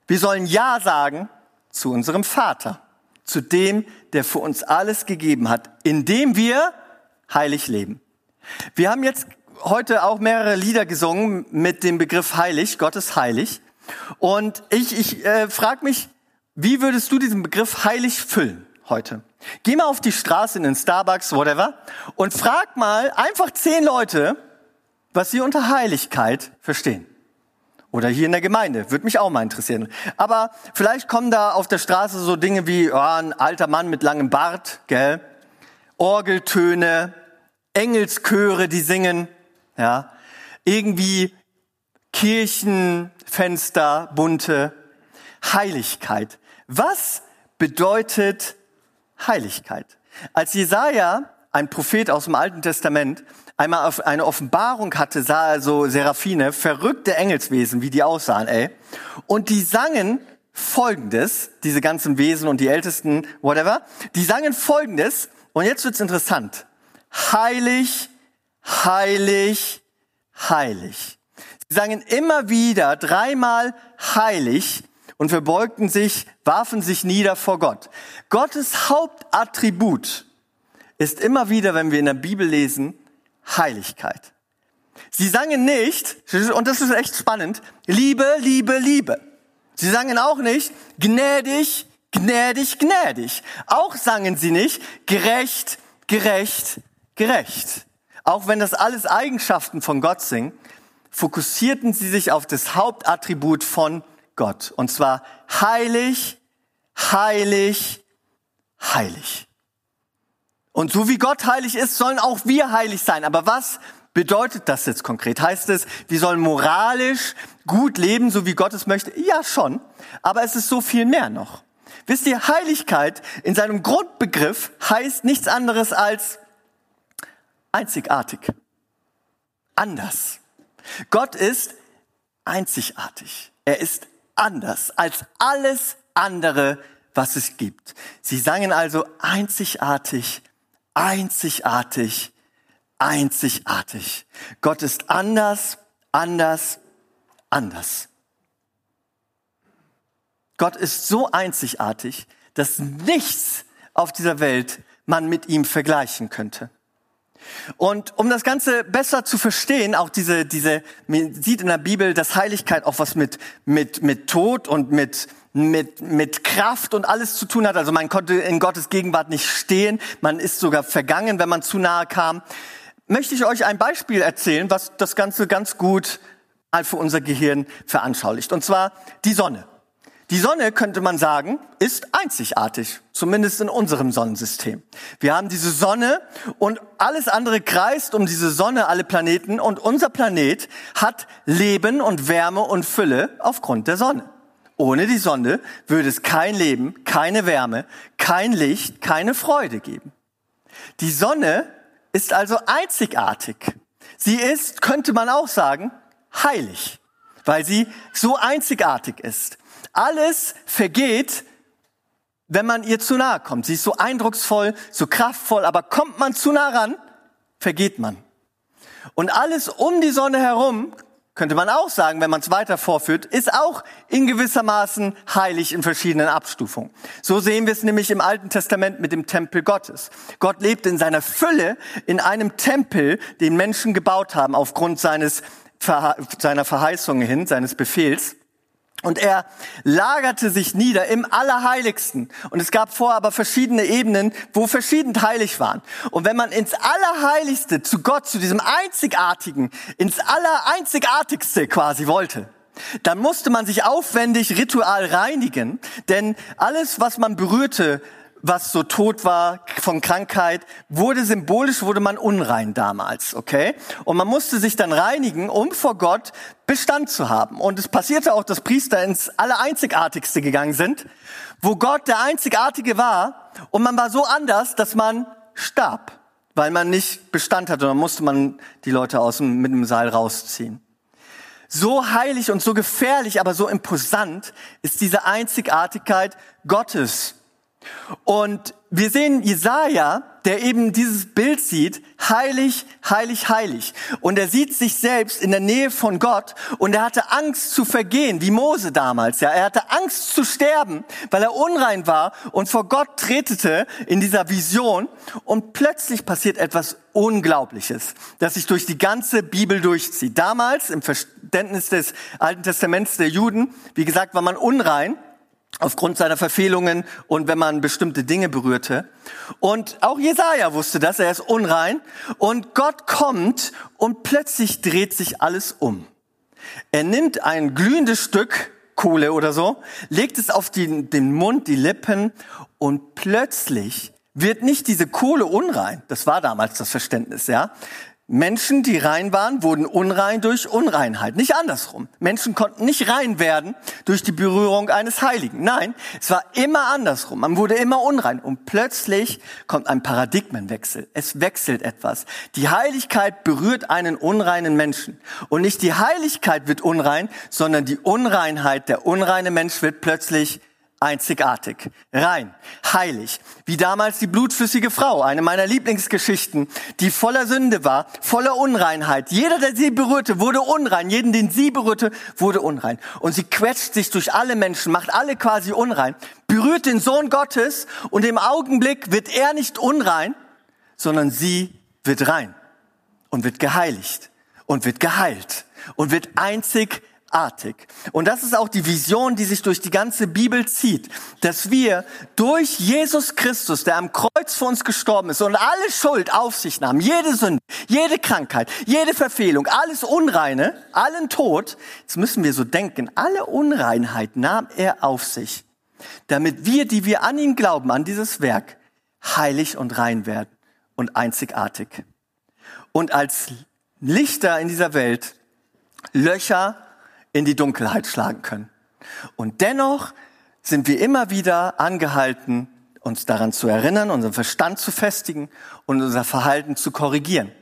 wir sollen Ja sagen zu unserem Vater, zu dem, der für uns alles gegeben hat, indem wir heilig leben. Wir haben jetzt heute auch mehrere Lieder gesungen mit dem Begriff heilig, Gott ist heilig. Und ich, ich äh, frage mich, wie würdest du diesen Begriff heilig füllen heute? Geh mal auf die Straße in den Starbucks, whatever, und frag mal einfach zehn Leute, was sie unter Heiligkeit verstehen. Oder hier in der Gemeinde, würde mich auch mal interessieren. Aber vielleicht kommen da auf der Straße so Dinge wie oh, ein alter Mann mit langem Bart, gell? Orgeltöne, Engelschöre, die singen, ja, irgendwie Kirchenfenster, bunte Heiligkeit. Was bedeutet Heiligkeit? Als Jesaja, ein Prophet aus dem Alten Testament, einmal auf eine Offenbarung hatte, sah er so Seraphine, verrückte Engelswesen, wie die aussahen, ey. Und die sangen Folgendes, diese ganzen Wesen und die Ältesten, whatever, die sangen Folgendes, und jetzt wird's interessant. Heilig, heilig, heilig. Sie sangen immer wieder dreimal heilig und verbeugten sich, warfen sich nieder vor Gott. Gottes Hauptattribut ist immer wieder, wenn wir in der Bibel lesen, Heiligkeit. Sie sangen nicht, und das ist echt spannend, Liebe, Liebe, Liebe. Sie sangen auch nicht gnädig, gnädig, gnädig. Auch sangen sie nicht gerecht, gerecht, gerecht. Auch wenn das alles Eigenschaften von Gott sind, fokussierten sie sich auf das Hauptattribut von Gott. Und zwar heilig, heilig, heilig. Und so wie Gott heilig ist, sollen auch wir heilig sein. Aber was bedeutet das jetzt konkret? Heißt es, wir sollen moralisch gut leben, so wie Gott es möchte? Ja, schon. Aber es ist so viel mehr noch. Wisst ihr, Heiligkeit in seinem Grundbegriff heißt nichts anderes als einzigartig, anders. Gott ist einzigartig. Er ist anders als alles andere, was es gibt. Sie sangen also einzigartig, einzigartig, einzigartig. Gott ist anders, anders, anders. Gott ist so einzigartig, dass nichts auf dieser Welt man mit ihm vergleichen könnte. Und um das Ganze besser zu verstehen, auch diese, diese, man sieht in der Bibel, dass Heiligkeit auch was mit, mit, mit Tod und mit, mit, mit Kraft und alles zu tun hat. Also man konnte in Gottes Gegenwart nicht stehen. Man ist sogar vergangen, wenn man zu nahe kam. Möchte ich euch ein Beispiel erzählen, was das Ganze ganz gut für unser Gehirn veranschaulicht. Und zwar die Sonne. Die Sonne, könnte man sagen, ist einzigartig, zumindest in unserem Sonnensystem. Wir haben diese Sonne und alles andere kreist um diese Sonne, alle Planeten und unser Planet hat Leben und Wärme und Fülle aufgrund der Sonne. Ohne die Sonne würde es kein Leben, keine Wärme, kein Licht, keine Freude geben. Die Sonne ist also einzigartig. Sie ist, könnte man auch sagen, heilig, weil sie so einzigartig ist. Alles vergeht, wenn man ihr zu nahe kommt. Sie ist so eindrucksvoll, so kraftvoll, aber kommt man zu nah ran, vergeht man. Und alles um die Sonne herum könnte man auch sagen, wenn man es weiter vorführt, ist auch in gewissermaßen heilig in verschiedenen Abstufungen. So sehen wir es nämlich im Alten Testament mit dem Tempel Gottes. Gott lebt in seiner Fülle in einem Tempel, den Menschen gebaut haben aufgrund seines, seiner Verheißungen hin, seines Befehls. Und er lagerte sich nieder im Allerheiligsten. Und es gab vorher aber verschiedene Ebenen, wo verschieden heilig waren. Und wenn man ins Allerheiligste zu Gott, zu diesem Einzigartigen, ins Allereinzigartigste quasi wollte, dann musste man sich aufwendig ritual reinigen, denn alles, was man berührte, was so tot war von Krankheit, wurde symbolisch, wurde man unrein damals, okay? Und man musste sich dann reinigen, um vor Gott Bestand zu haben. Und es passierte auch, dass Priester ins Allereinzigartigste gegangen sind, wo Gott der Einzigartige war und man war so anders, dass man starb, weil man nicht Bestand hatte. Und dann musste man die Leute aus dem, mit dem Seil rausziehen. So heilig und so gefährlich, aber so imposant ist diese Einzigartigkeit Gottes. Und wir sehen Jesaja, der eben dieses Bild sieht, heilig, heilig, heilig. Und er sieht sich selbst in der Nähe von Gott und er hatte Angst zu vergehen, wie Mose damals, ja. Er hatte Angst zu sterben, weil er unrein war und vor Gott tretete in dieser Vision und plötzlich passiert etwas Unglaubliches, das sich durch die ganze Bibel durchzieht. Damals im Verständnis des Alten Testaments der Juden, wie gesagt, war man unrein aufgrund seiner Verfehlungen und wenn man bestimmte Dinge berührte. Und auch Jesaja wusste das, er ist unrein. Und Gott kommt und plötzlich dreht sich alles um. Er nimmt ein glühendes Stück Kohle oder so, legt es auf die, den Mund, die Lippen und plötzlich wird nicht diese Kohle unrein. Das war damals das Verständnis, ja. Menschen, die rein waren, wurden unrein durch Unreinheit. Nicht andersrum. Menschen konnten nicht rein werden durch die Berührung eines Heiligen. Nein, es war immer andersrum. Man wurde immer unrein. Und plötzlich kommt ein Paradigmenwechsel. Es wechselt etwas. Die Heiligkeit berührt einen unreinen Menschen. Und nicht die Heiligkeit wird unrein, sondern die Unreinheit, der unreine Mensch wird plötzlich einzigartig, rein, heilig, wie damals die blutflüssige Frau, eine meiner Lieblingsgeschichten, die voller Sünde war, voller Unreinheit. Jeder, der sie berührte, wurde unrein. Jeden, den sie berührte, wurde unrein. Und sie quetscht sich durch alle Menschen, macht alle quasi unrein, berührt den Sohn Gottes und im Augenblick wird er nicht unrein, sondern sie wird rein und wird geheiligt und wird geheilt und wird einzig artig. Und das ist auch die Vision, die sich durch die ganze Bibel zieht, dass wir durch Jesus Christus, der am Kreuz für uns gestorben ist und alle Schuld auf sich nahm, jede Sünde, jede Krankheit, jede Verfehlung, alles Unreine, allen Tod, jetzt müssen wir so denken, alle Unreinheit nahm er auf sich, damit wir, die wir an ihn glauben, an dieses Werk, heilig und rein werden und einzigartig. Und als Lichter in dieser Welt Löcher in die Dunkelheit schlagen können. Und dennoch sind wir immer wieder angehalten, uns daran zu erinnern, unseren Verstand zu festigen und unser Verhalten zu korrigieren.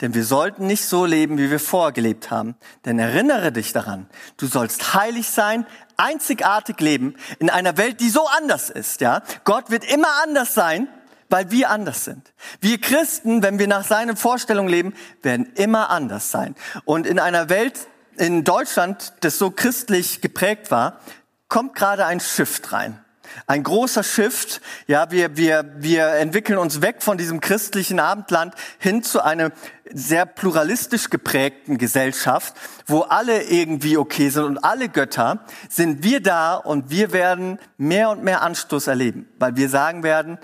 Denn wir sollten nicht so leben, wie wir vorgelebt haben. Denn erinnere dich daran, du sollst heilig sein, einzigartig leben in einer Welt, die so anders ist, ja? Gott wird immer anders sein, weil wir anders sind. Wir Christen, wenn wir nach seinen Vorstellungen leben, werden immer anders sein. Und in einer Welt, in Deutschland, das so christlich geprägt war, kommt gerade ein Shift rein. Ein großer Shift. Ja, wir, wir, wir entwickeln uns weg von diesem christlichen Abendland hin zu einer sehr pluralistisch geprägten Gesellschaft, wo alle irgendwie okay sind und alle Götter sind wir da und wir werden mehr und mehr Anstoß erleben, weil wir sagen werden,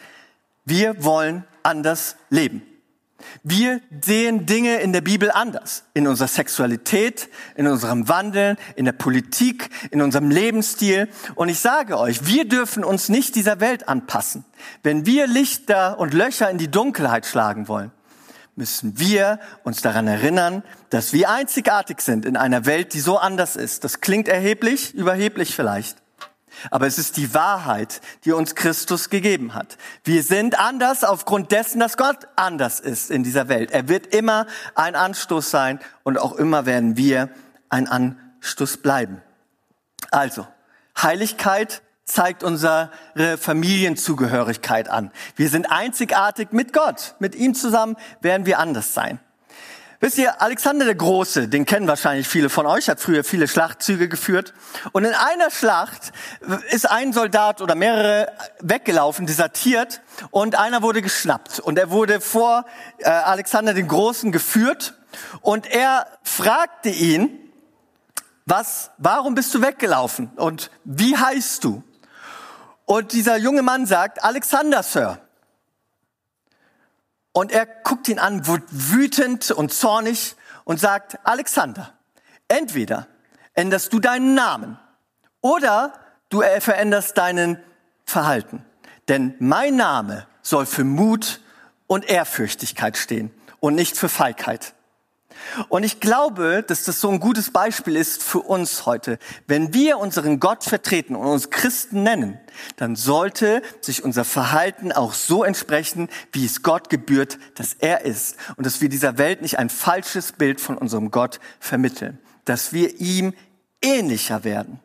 wir wollen anders leben. Wir sehen Dinge in der Bibel anders. In unserer Sexualität, in unserem Wandeln, in der Politik, in unserem Lebensstil. Und ich sage euch, wir dürfen uns nicht dieser Welt anpassen. Wenn wir Lichter und Löcher in die Dunkelheit schlagen wollen, müssen wir uns daran erinnern, dass wir einzigartig sind in einer Welt, die so anders ist. Das klingt erheblich, überheblich vielleicht. Aber es ist die Wahrheit, die uns Christus gegeben hat. Wir sind anders aufgrund dessen, dass Gott anders ist in dieser Welt. Er wird immer ein Anstoß sein und auch immer werden wir ein Anstoß bleiben. Also, Heiligkeit zeigt unsere Familienzugehörigkeit an. Wir sind einzigartig mit Gott. Mit ihm zusammen werden wir anders sein. Wisst ihr, Alexander der Große, den kennen wahrscheinlich viele von euch, hat früher viele Schlachtzüge geführt. Und in einer Schlacht ist ein Soldat oder mehrere weggelaufen, desertiert, und einer wurde geschnappt. Und er wurde vor äh, Alexander den Großen geführt. Und er fragte ihn, was, warum bist du weggelaufen? Und wie heißt du? Und dieser junge Mann sagt, Alexander, Sir. Und er guckt ihn an, wird wütend und zornig und sagt, Alexander, entweder änderst du deinen Namen oder du veränderst deinen Verhalten. Denn mein Name soll für Mut und Ehrfürchtigkeit stehen und nicht für Feigheit. Und ich glaube, dass das so ein gutes Beispiel ist für uns heute. Wenn wir unseren Gott vertreten und uns Christen nennen, dann sollte sich unser Verhalten auch so entsprechen, wie es Gott gebührt, dass er ist. Und dass wir dieser Welt nicht ein falsches Bild von unserem Gott vermitteln. Dass wir ihm ähnlicher werden.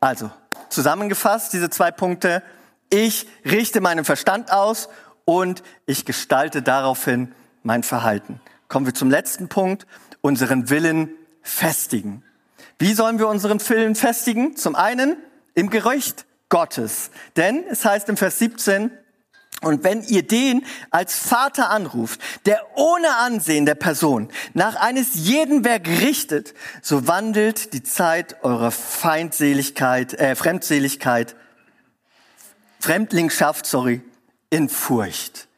Also, zusammengefasst, diese zwei Punkte. Ich richte meinen Verstand aus und ich gestalte daraufhin mein Verhalten kommen wir zum letzten Punkt, unseren Willen festigen. Wie sollen wir unseren Willen festigen? Zum einen im Gerücht Gottes. Denn es heißt im Vers 17, und wenn ihr den als Vater anruft, der ohne Ansehen der Person nach eines jeden Werk richtet, so wandelt die Zeit eurer Feindseligkeit, äh, Fremdseligkeit, Fremdlingschaft, sorry, in Furcht.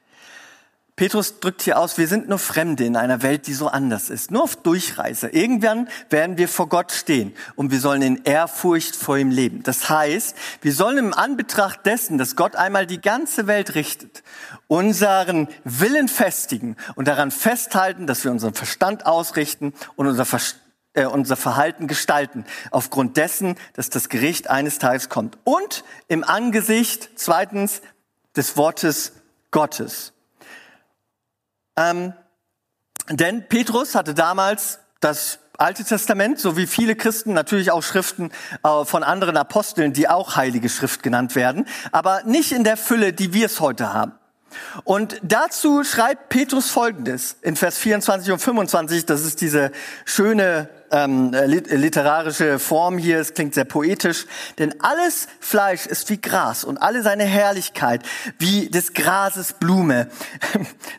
Petrus drückt hier aus, wir sind nur Fremde in einer Welt, die so anders ist. Nur auf Durchreise. Irgendwann werden wir vor Gott stehen und wir sollen in Ehrfurcht vor ihm leben. Das heißt, wir sollen im Anbetracht dessen, dass Gott einmal die ganze Welt richtet, unseren Willen festigen und daran festhalten, dass wir unseren Verstand ausrichten und unser, Verst äh, unser Verhalten gestalten, aufgrund dessen, dass das Gericht eines Tages kommt. Und im Angesicht, zweitens, des Wortes Gottes. Ähm, denn Petrus hatte damals das Alte Testament, so wie viele Christen, natürlich auch Schriften äh, von anderen Aposteln, die auch Heilige Schrift genannt werden, aber nicht in der Fülle, die wir es heute haben. Und dazu schreibt Petrus Folgendes in Vers 24 und 25, das ist diese schöne ähm, literarische Form hier, es klingt sehr poetisch, denn alles Fleisch ist wie Gras und alle seine Herrlichkeit wie des Grases Blume.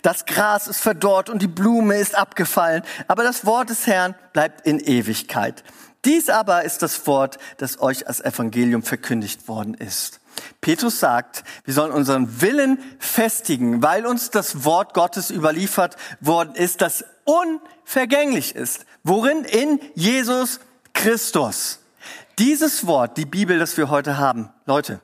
Das Gras ist verdorrt und die Blume ist abgefallen, aber das Wort des Herrn bleibt in Ewigkeit. Dies aber ist das Wort, das euch als Evangelium verkündigt worden ist. Petrus sagt, wir sollen unseren Willen festigen, weil uns das Wort Gottes überliefert worden ist, das unvergänglich ist. Worin? In Jesus Christus. Dieses Wort, die Bibel, das wir heute haben, Leute,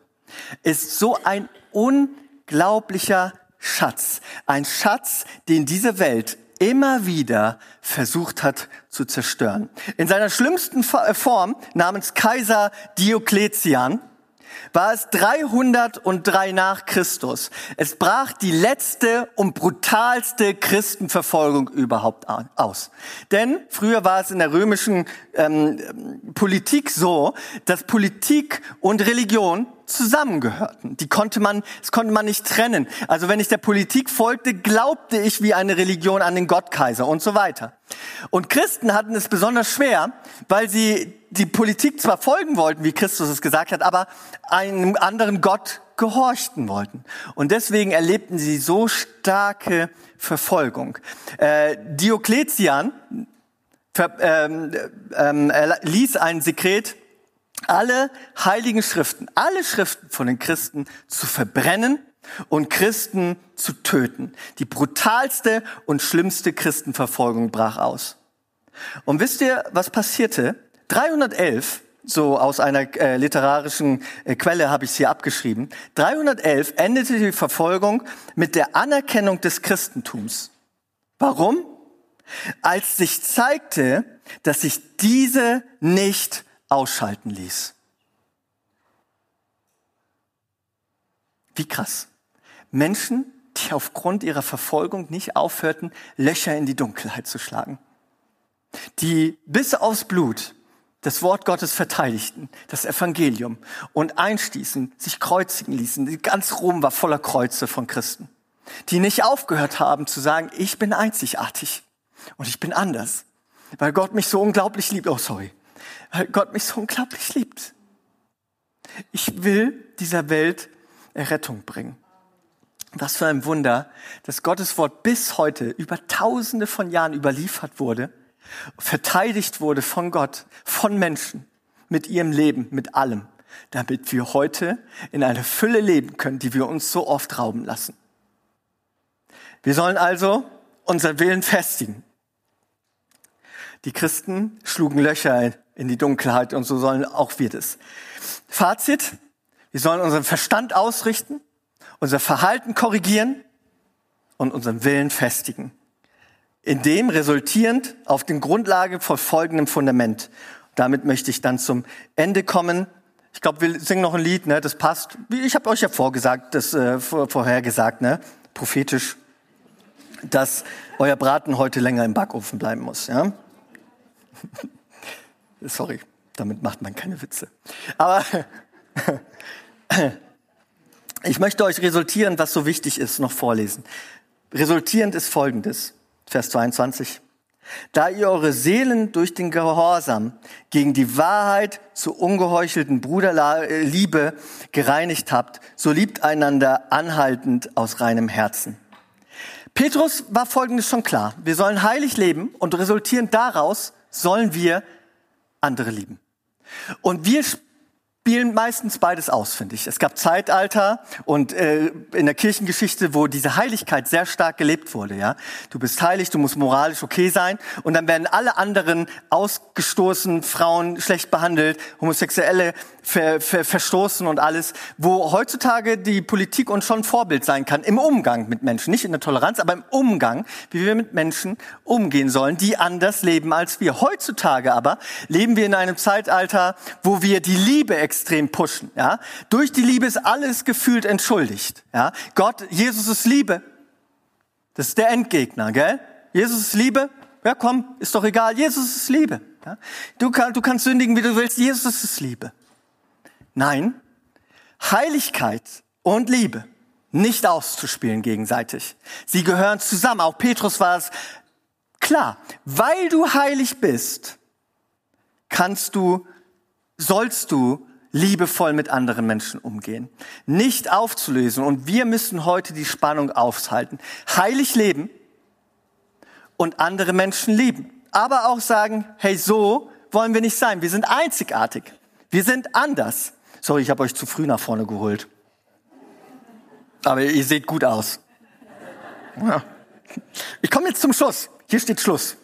ist so ein unglaublicher Schatz. Ein Schatz, den diese Welt immer wieder versucht hat zu zerstören. In seiner schlimmsten Form namens Kaiser Diokletian war es 303 nach Christus. Es brach die letzte und brutalste Christenverfolgung überhaupt aus. Denn früher war es in der römischen ähm, Politik so, dass Politik und Religion zusammengehörten. Die konnte man, das konnte man nicht trennen. Also wenn ich der Politik folgte, glaubte ich wie eine Religion an den Gottkaiser und so weiter. Und Christen hatten es besonders schwer, weil sie die Politik zwar folgen wollten, wie Christus es gesagt hat, aber einem anderen Gott gehorchten wollten. Und deswegen erlebten sie so starke Verfolgung. Äh, Diokletian ähm, ähm, ließ ein Sekret alle heiligen Schriften, alle Schriften von den Christen zu verbrennen und Christen zu töten. Die brutalste und schlimmste Christenverfolgung brach aus. Und wisst ihr, was passierte? 311, so aus einer äh, literarischen äh, Quelle habe ich es hier abgeschrieben, 311 endete die Verfolgung mit der Anerkennung des Christentums. Warum? Als sich zeigte, dass sich diese nicht ausschalten ließ. Wie krass. Menschen, die aufgrund ihrer Verfolgung nicht aufhörten, Löcher in die Dunkelheit zu schlagen. Die bis aufs Blut das Wort Gottes verteidigten, das Evangelium und einstießen, sich kreuzigen ließen. Ganz Rom war voller Kreuze von Christen, die nicht aufgehört haben zu sagen, ich bin einzigartig. Und ich bin anders, weil Gott mich so unglaublich liebt. Oh, sorry. Weil Gott mich so unglaublich liebt. Ich will dieser Welt Errettung bringen. Was für ein Wunder, dass Gottes Wort bis heute über tausende von Jahren überliefert wurde, verteidigt wurde von Gott, von Menschen, mit ihrem Leben, mit allem, damit wir heute in einer Fülle leben können, die wir uns so oft rauben lassen. Wir sollen also unseren Willen festigen. Die Christen schlugen Löcher in die Dunkelheit und so sollen auch wir das. Fazit, wir sollen unseren Verstand ausrichten, unser Verhalten korrigieren und unseren Willen festigen. In dem resultierend auf den Grundlage von folgendem Fundament. Damit möchte ich dann zum Ende kommen. Ich glaube, wir singen noch ein Lied, ne? Das passt. Ich habe euch ja vorgesagt, das äh, vorher ne? Prophetisch, dass euer Braten heute länger im Backofen bleiben muss. Ja? Sorry, damit macht man keine Witze. Aber ich möchte euch resultierend, was so wichtig ist, noch vorlesen. Resultierend ist folgendes, Vers 22. Da ihr eure Seelen durch den Gehorsam gegen die Wahrheit zur ungeheuchelten Bruderliebe gereinigt habt, so liebt einander anhaltend aus reinem Herzen. Petrus war Folgendes schon klar. Wir sollen heilig leben und resultierend daraus sollen wir andere lieben. Und wir spielen meistens beides aus, finde ich. Es gab Zeitalter und äh, in der Kirchengeschichte, wo diese Heiligkeit sehr stark gelebt wurde. Ja, du bist heilig, du musst moralisch okay sein, und dann werden alle anderen ausgestoßen, Frauen schlecht behandelt, Homosexuelle ver, ver, verstoßen und alles. Wo heutzutage die Politik uns schon Vorbild sein kann im Umgang mit Menschen, nicht in der Toleranz, aber im Umgang, wie wir mit Menschen umgehen sollen, die anders leben als wir. Heutzutage aber leben wir in einem Zeitalter, wo wir die Liebe extrem pushen. Ja? Durch die Liebe ist alles gefühlt entschuldigt. Ja? Gott, Jesus ist Liebe. Das ist der Endgegner, gell? Jesus ist Liebe. Ja, komm, ist doch egal. Jesus ist Liebe. Ja? Du, kann, du kannst sündigen, wie du willst. Jesus ist Liebe. Nein, Heiligkeit und Liebe nicht auszuspielen gegenseitig. Sie gehören zusammen. Auch Petrus war es klar. Weil du heilig bist, kannst du, sollst du liebevoll mit anderen Menschen umgehen. Nicht aufzulösen. Und wir müssen heute die Spannung aufhalten. Heilig leben und andere Menschen lieben. Aber auch sagen, hey, so wollen wir nicht sein. Wir sind einzigartig. Wir sind anders. Sorry, ich habe euch zu früh nach vorne geholt. Aber ihr seht gut aus. Ja. Ich komme jetzt zum Schluss. Hier steht Schluss.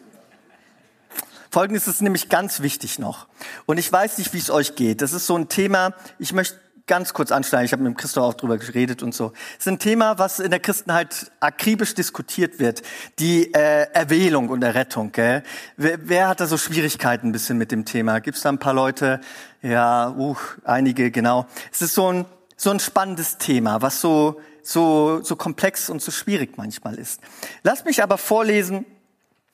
Folgendes ist nämlich ganz wichtig noch. Und ich weiß nicht, wie es euch geht. Das ist so ein Thema, ich möchte ganz kurz anschneiden. Ich habe mit Christoph auch drüber geredet und so. Es ist ein Thema, was in der Christenheit akribisch diskutiert wird. Die äh, Erwählung und Errettung. Gell? Wer, wer hat da so Schwierigkeiten ein bisschen mit dem Thema? Gibt es da ein paar Leute? Ja, uh, einige, genau. Es ist so ein, so ein spannendes Thema, was so, so, so komplex und so schwierig manchmal ist. Lasst mich aber vorlesen,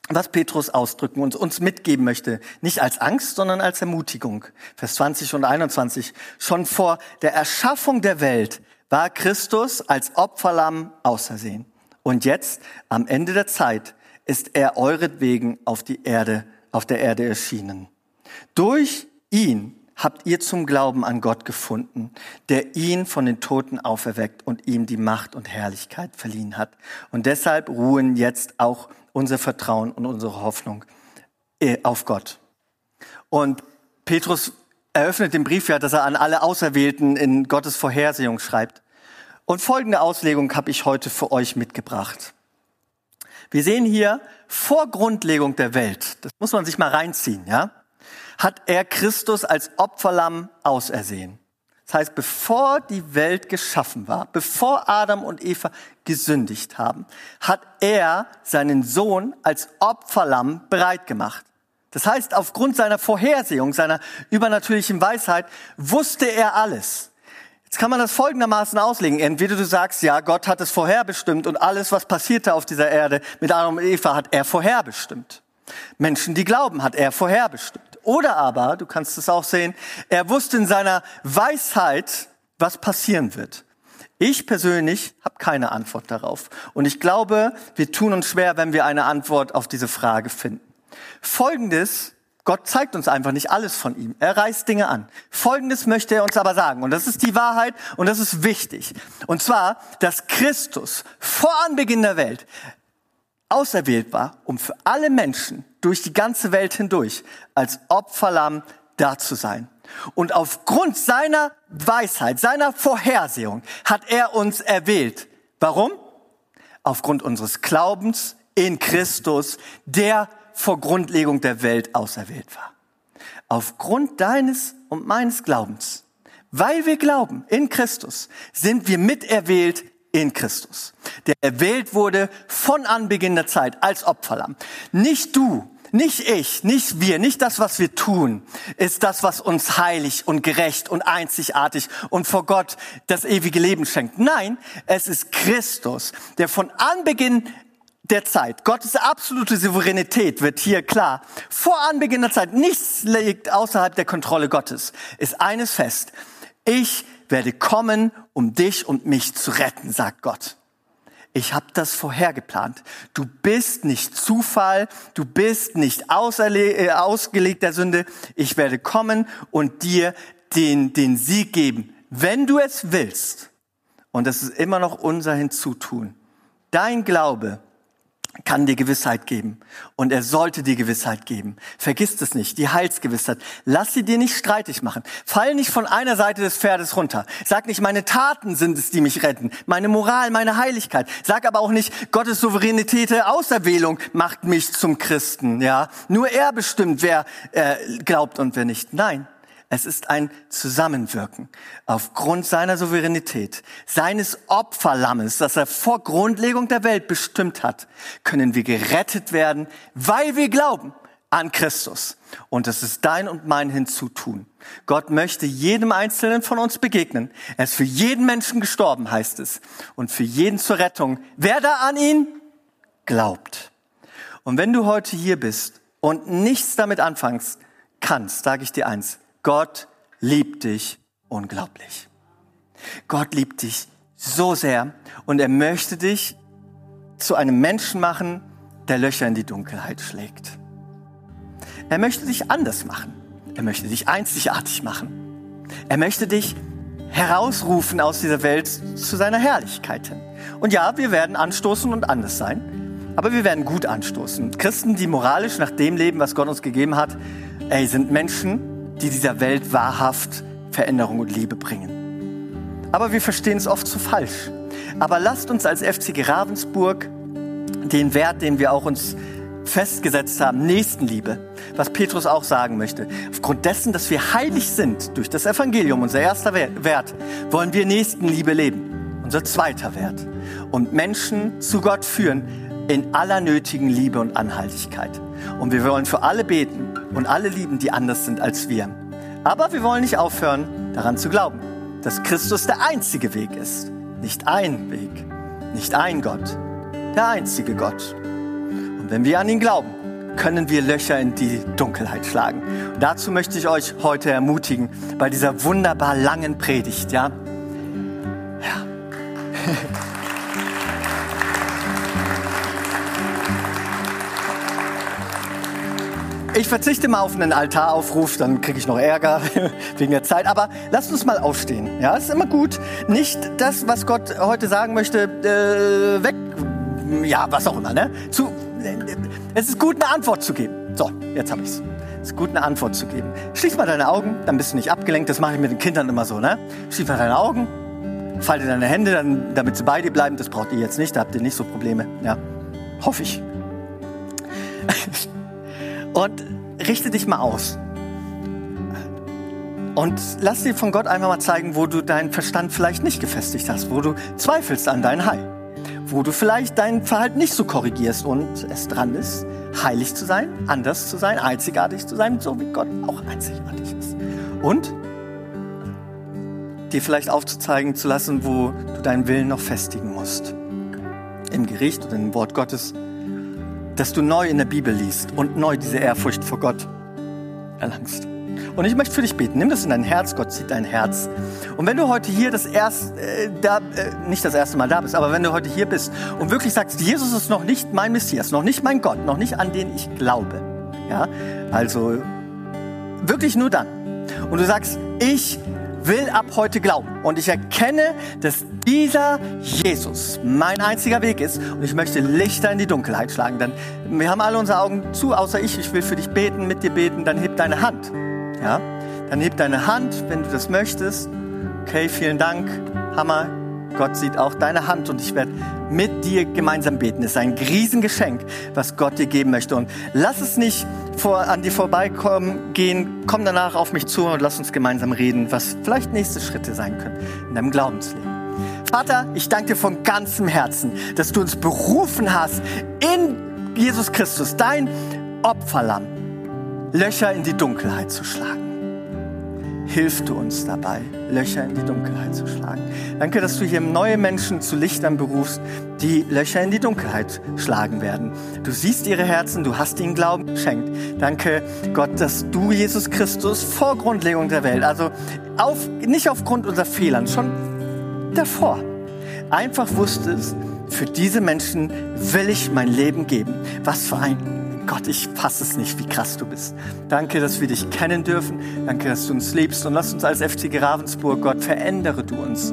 was Petrus ausdrücken und uns mitgeben möchte. Nicht als Angst, sondern als Ermutigung. Vers 20 und 21. Schon vor der Erschaffung der Welt war Christus als Opferlamm ausersehen. Und jetzt, am Ende der Zeit, ist er euretwegen auf die Erde, auf der Erde erschienen. Durch ihn habt ihr zum Glauben an Gott gefunden, der ihn von den Toten auferweckt und ihm die Macht und Herrlichkeit verliehen hat. Und deshalb ruhen jetzt auch unser Vertrauen und unsere Hoffnung äh, auf Gott. Und Petrus eröffnet den Brief ja, dass er an alle Auserwählten in Gottes Vorhersehung schreibt. Und folgende Auslegung habe ich heute für euch mitgebracht. Wir sehen hier vor Grundlegung der Welt, das muss man sich mal reinziehen, ja, hat er Christus als Opferlamm ausersehen. Das heißt, bevor die Welt geschaffen war, bevor Adam und Eva gesündigt haben, hat er seinen Sohn als Opferlamm bereit gemacht. Das heißt, aufgrund seiner Vorhersehung, seiner übernatürlichen Weisheit, wusste er alles. Jetzt kann man das folgendermaßen auslegen. Entweder du sagst, ja, Gott hat es vorherbestimmt und alles, was passierte auf dieser Erde mit Adam und Eva, hat er vorherbestimmt. Menschen, die glauben, hat er vorherbestimmt. Oder aber, du kannst es auch sehen, er wusste in seiner Weisheit, was passieren wird. Ich persönlich habe keine Antwort darauf. Und ich glaube, wir tun uns schwer, wenn wir eine Antwort auf diese Frage finden. Folgendes, Gott zeigt uns einfach nicht alles von ihm. Er reißt Dinge an. Folgendes möchte er uns aber sagen. Und das ist die Wahrheit und das ist wichtig. Und zwar, dass Christus vor Anbeginn der Welt auserwählt war, um für alle Menschen durch die ganze Welt hindurch als Opferlamm da zu sein. Und aufgrund seiner Weisheit, seiner Vorhersehung hat er uns erwählt. Warum? Aufgrund unseres Glaubens in Christus, der vor Grundlegung der Welt auserwählt war. Aufgrund deines und meines Glaubens, weil wir glauben in Christus, sind wir miterwählt in Christus, der erwählt wurde von Anbeginn der Zeit als Opferlamm. Nicht du, nicht ich, nicht wir, nicht das, was wir tun, ist das, was uns heilig und gerecht und einzigartig und vor Gott das ewige Leben schenkt. Nein, es ist Christus, der von Anbeginn der Zeit, Gottes absolute Souveränität wird hier klar. Vor Anbeginn der Zeit, nichts liegt außerhalb der Kontrolle Gottes, ist eines fest. Ich werde kommen, um dich und mich zu retten, sagt Gott. Ich habe das vorher geplant. Du bist nicht Zufall, du bist nicht äh, ausgelegt der Sünde. Ich werde kommen und dir den, den Sieg geben, wenn du es willst. Und das ist immer noch unser Hinzutun. Dein Glaube kann dir Gewissheit geben. Und er sollte dir Gewissheit geben. Vergiss es nicht, die Heilsgewissheit. Lass sie dir nicht streitig machen. Fall nicht von einer Seite des Pferdes runter. Sag nicht, meine Taten sind es, die mich retten. Meine Moral, meine Heiligkeit. Sag aber auch nicht, Gottes Souveränität der Auserwählung macht mich zum Christen. Ja, Nur er bestimmt, wer äh, glaubt und wer nicht. Nein, es ist ein Zusammenwirken. Aufgrund seiner Souveränität, seines Opferlammes, das er vor Grundlegung der Welt bestimmt hat, können wir gerettet werden, weil wir glauben an Christus. Und das ist dein und mein Hinzutun. Gott möchte jedem Einzelnen von uns begegnen. Er ist für jeden Menschen gestorben, heißt es. Und für jeden zur Rettung. Wer da an ihn glaubt. Und wenn du heute hier bist und nichts damit anfängst kannst, sage ich dir eins. Gott liebt dich unglaublich. Gott liebt dich so sehr und er möchte dich zu einem Menschen machen, der Löcher in die Dunkelheit schlägt. Er möchte dich anders machen. Er möchte dich einzigartig machen. Er möchte dich herausrufen aus dieser Welt zu seiner Herrlichkeit hin. Und ja, wir werden anstoßen und anders sein, aber wir werden gut anstoßen. Christen, die moralisch nach dem leben, was Gott uns gegeben hat, ey, sind Menschen, die dieser Welt wahrhaft Veränderung und Liebe bringen. Aber wir verstehen es oft zu falsch. Aber lasst uns als FCG Ravensburg den Wert, den wir auch uns festgesetzt haben, Nächstenliebe, was Petrus auch sagen möchte. Aufgrund dessen, dass wir heilig sind durch das Evangelium, unser erster Wert, wollen wir Nächstenliebe leben, unser zweiter Wert. Und Menschen zu Gott führen in aller nötigen Liebe und Anhaltigkeit. Und wir wollen für alle beten und alle lieben, die anders sind als wir. Aber wir wollen nicht aufhören, daran zu glauben, dass Christus der einzige Weg ist. Nicht ein Weg, nicht ein Gott, der einzige Gott. Und wenn wir an ihn glauben, können wir Löcher in die Dunkelheit schlagen. Und dazu möchte ich euch heute ermutigen, bei dieser wunderbar langen Predigt, ja? Ja. Ich verzichte mal auf einen Altaraufruf, dann kriege ich noch Ärger wegen der Zeit. Aber lasst uns mal aufstehen. Ja, ist immer gut, nicht das, was Gott heute sagen möchte, äh, weg, ja, was auch immer. Ne? Zu, äh, es ist gut, eine Antwort zu geben. So, jetzt habe ich's. Es ist gut, eine Antwort zu geben. Schließ mal deine Augen, dann bist du nicht abgelenkt. Das mache ich mit den Kindern immer so. Ne? Schließ mal deine Augen, falte deine Hände, dann, damit sie bei dir bleiben. Das braucht ihr jetzt nicht, da habt ihr nicht so Probleme. Ja, hoffe ich. Und richte dich mal aus. Und lass dir von Gott einfach mal zeigen, wo du deinen Verstand vielleicht nicht gefestigt hast, wo du zweifelst an dein Heil, wo du vielleicht dein Verhalten nicht so korrigierst und es dran ist, heilig zu sein, anders zu sein, einzigartig zu sein, so wie Gott auch einzigartig ist. Und dir vielleicht aufzuzeigen zu lassen, wo du deinen Willen noch festigen musst. Im Gericht oder im Wort Gottes dass du neu in der Bibel liest und neu diese Ehrfurcht vor Gott erlangst. Und ich möchte für dich beten. Nimm das in dein Herz. Gott sieht dein Herz. Und wenn du heute hier das erste, äh, da, äh, nicht das erste Mal da bist, aber wenn du heute hier bist und wirklich sagst, Jesus ist noch nicht mein Messias, noch nicht mein Gott, noch nicht an den ich glaube. Ja, also wirklich nur dann. Und du sagst, ich will ab heute glauben. Und ich erkenne, dass dieser Jesus mein einziger Weg ist. Und ich möchte Lichter in die Dunkelheit schlagen. Dann, wir haben alle unsere Augen zu, außer ich. Ich will für dich beten, mit dir beten. Dann heb deine Hand. Ja? Dann heb deine Hand, wenn du das möchtest. Okay, vielen Dank. Hammer. Gott sieht auch deine Hand und ich werde mit dir gemeinsam beten. Es ist ein Riesengeschenk, was Gott dir geben möchte. Und lass es nicht vor, an dir vorbeikommen, gehen. Komm danach auf mich zu und lass uns gemeinsam reden, was vielleicht nächste Schritte sein können in deinem Glaubensleben. Vater, ich danke dir von ganzem Herzen, dass du uns berufen hast, in Jesus Christus, dein Opferlamm, Löcher in die Dunkelheit zu schlagen hilf du uns dabei, Löcher in die Dunkelheit zu schlagen. Danke, dass du hier neue Menschen zu Lichtern berufst, die Löcher in die Dunkelheit schlagen werden. Du siehst ihre Herzen, du hast ihnen Glauben geschenkt. Danke, Gott, dass du Jesus Christus vor Grundlegung der Welt, also auf, nicht aufgrund unserer Fehlern, schon davor, einfach wusstest, für diese Menschen will ich mein Leben geben. Was für ein Gott, ich fasse es nicht, wie krass du bist. Danke, dass wir dich kennen dürfen. Danke, dass du uns liebst. Und lass uns als FCG Ravensburg, Gott, verändere du uns.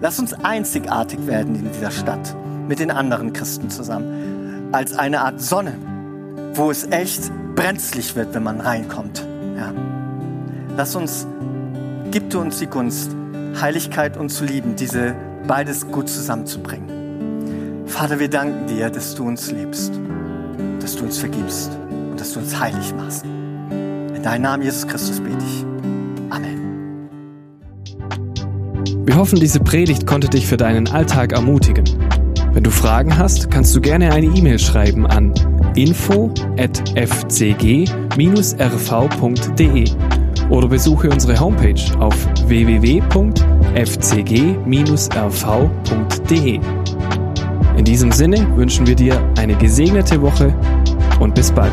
Lass uns einzigartig werden in dieser Stadt mit den anderen Christen zusammen. Als eine Art Sonne, wo es echt brenzlig wird, wenn man reinkommt. Ja. Lass uns, gib du uns die Gunst, Heiligkeit und zu lieben, diese beides gut zusammenzubringen. Vater, wir danken dir, dass du uns liebst dass du uns vergibst und dass du uns heilig machst. In deinem Namen, Jesus Christus, bete ich. Amen. Wir hoffen, diese Predigt konnte dich für deinen Alltag ermutigen. Wenn du Fragen hast, kannst du gerne eine E-Mail schreiben an info@fcg-rv.de oder besuche unsere Homepage auf www.fcg-rv.de. In diesem Sinne wünschen wir dir eine gesegnete Woche und bis bald.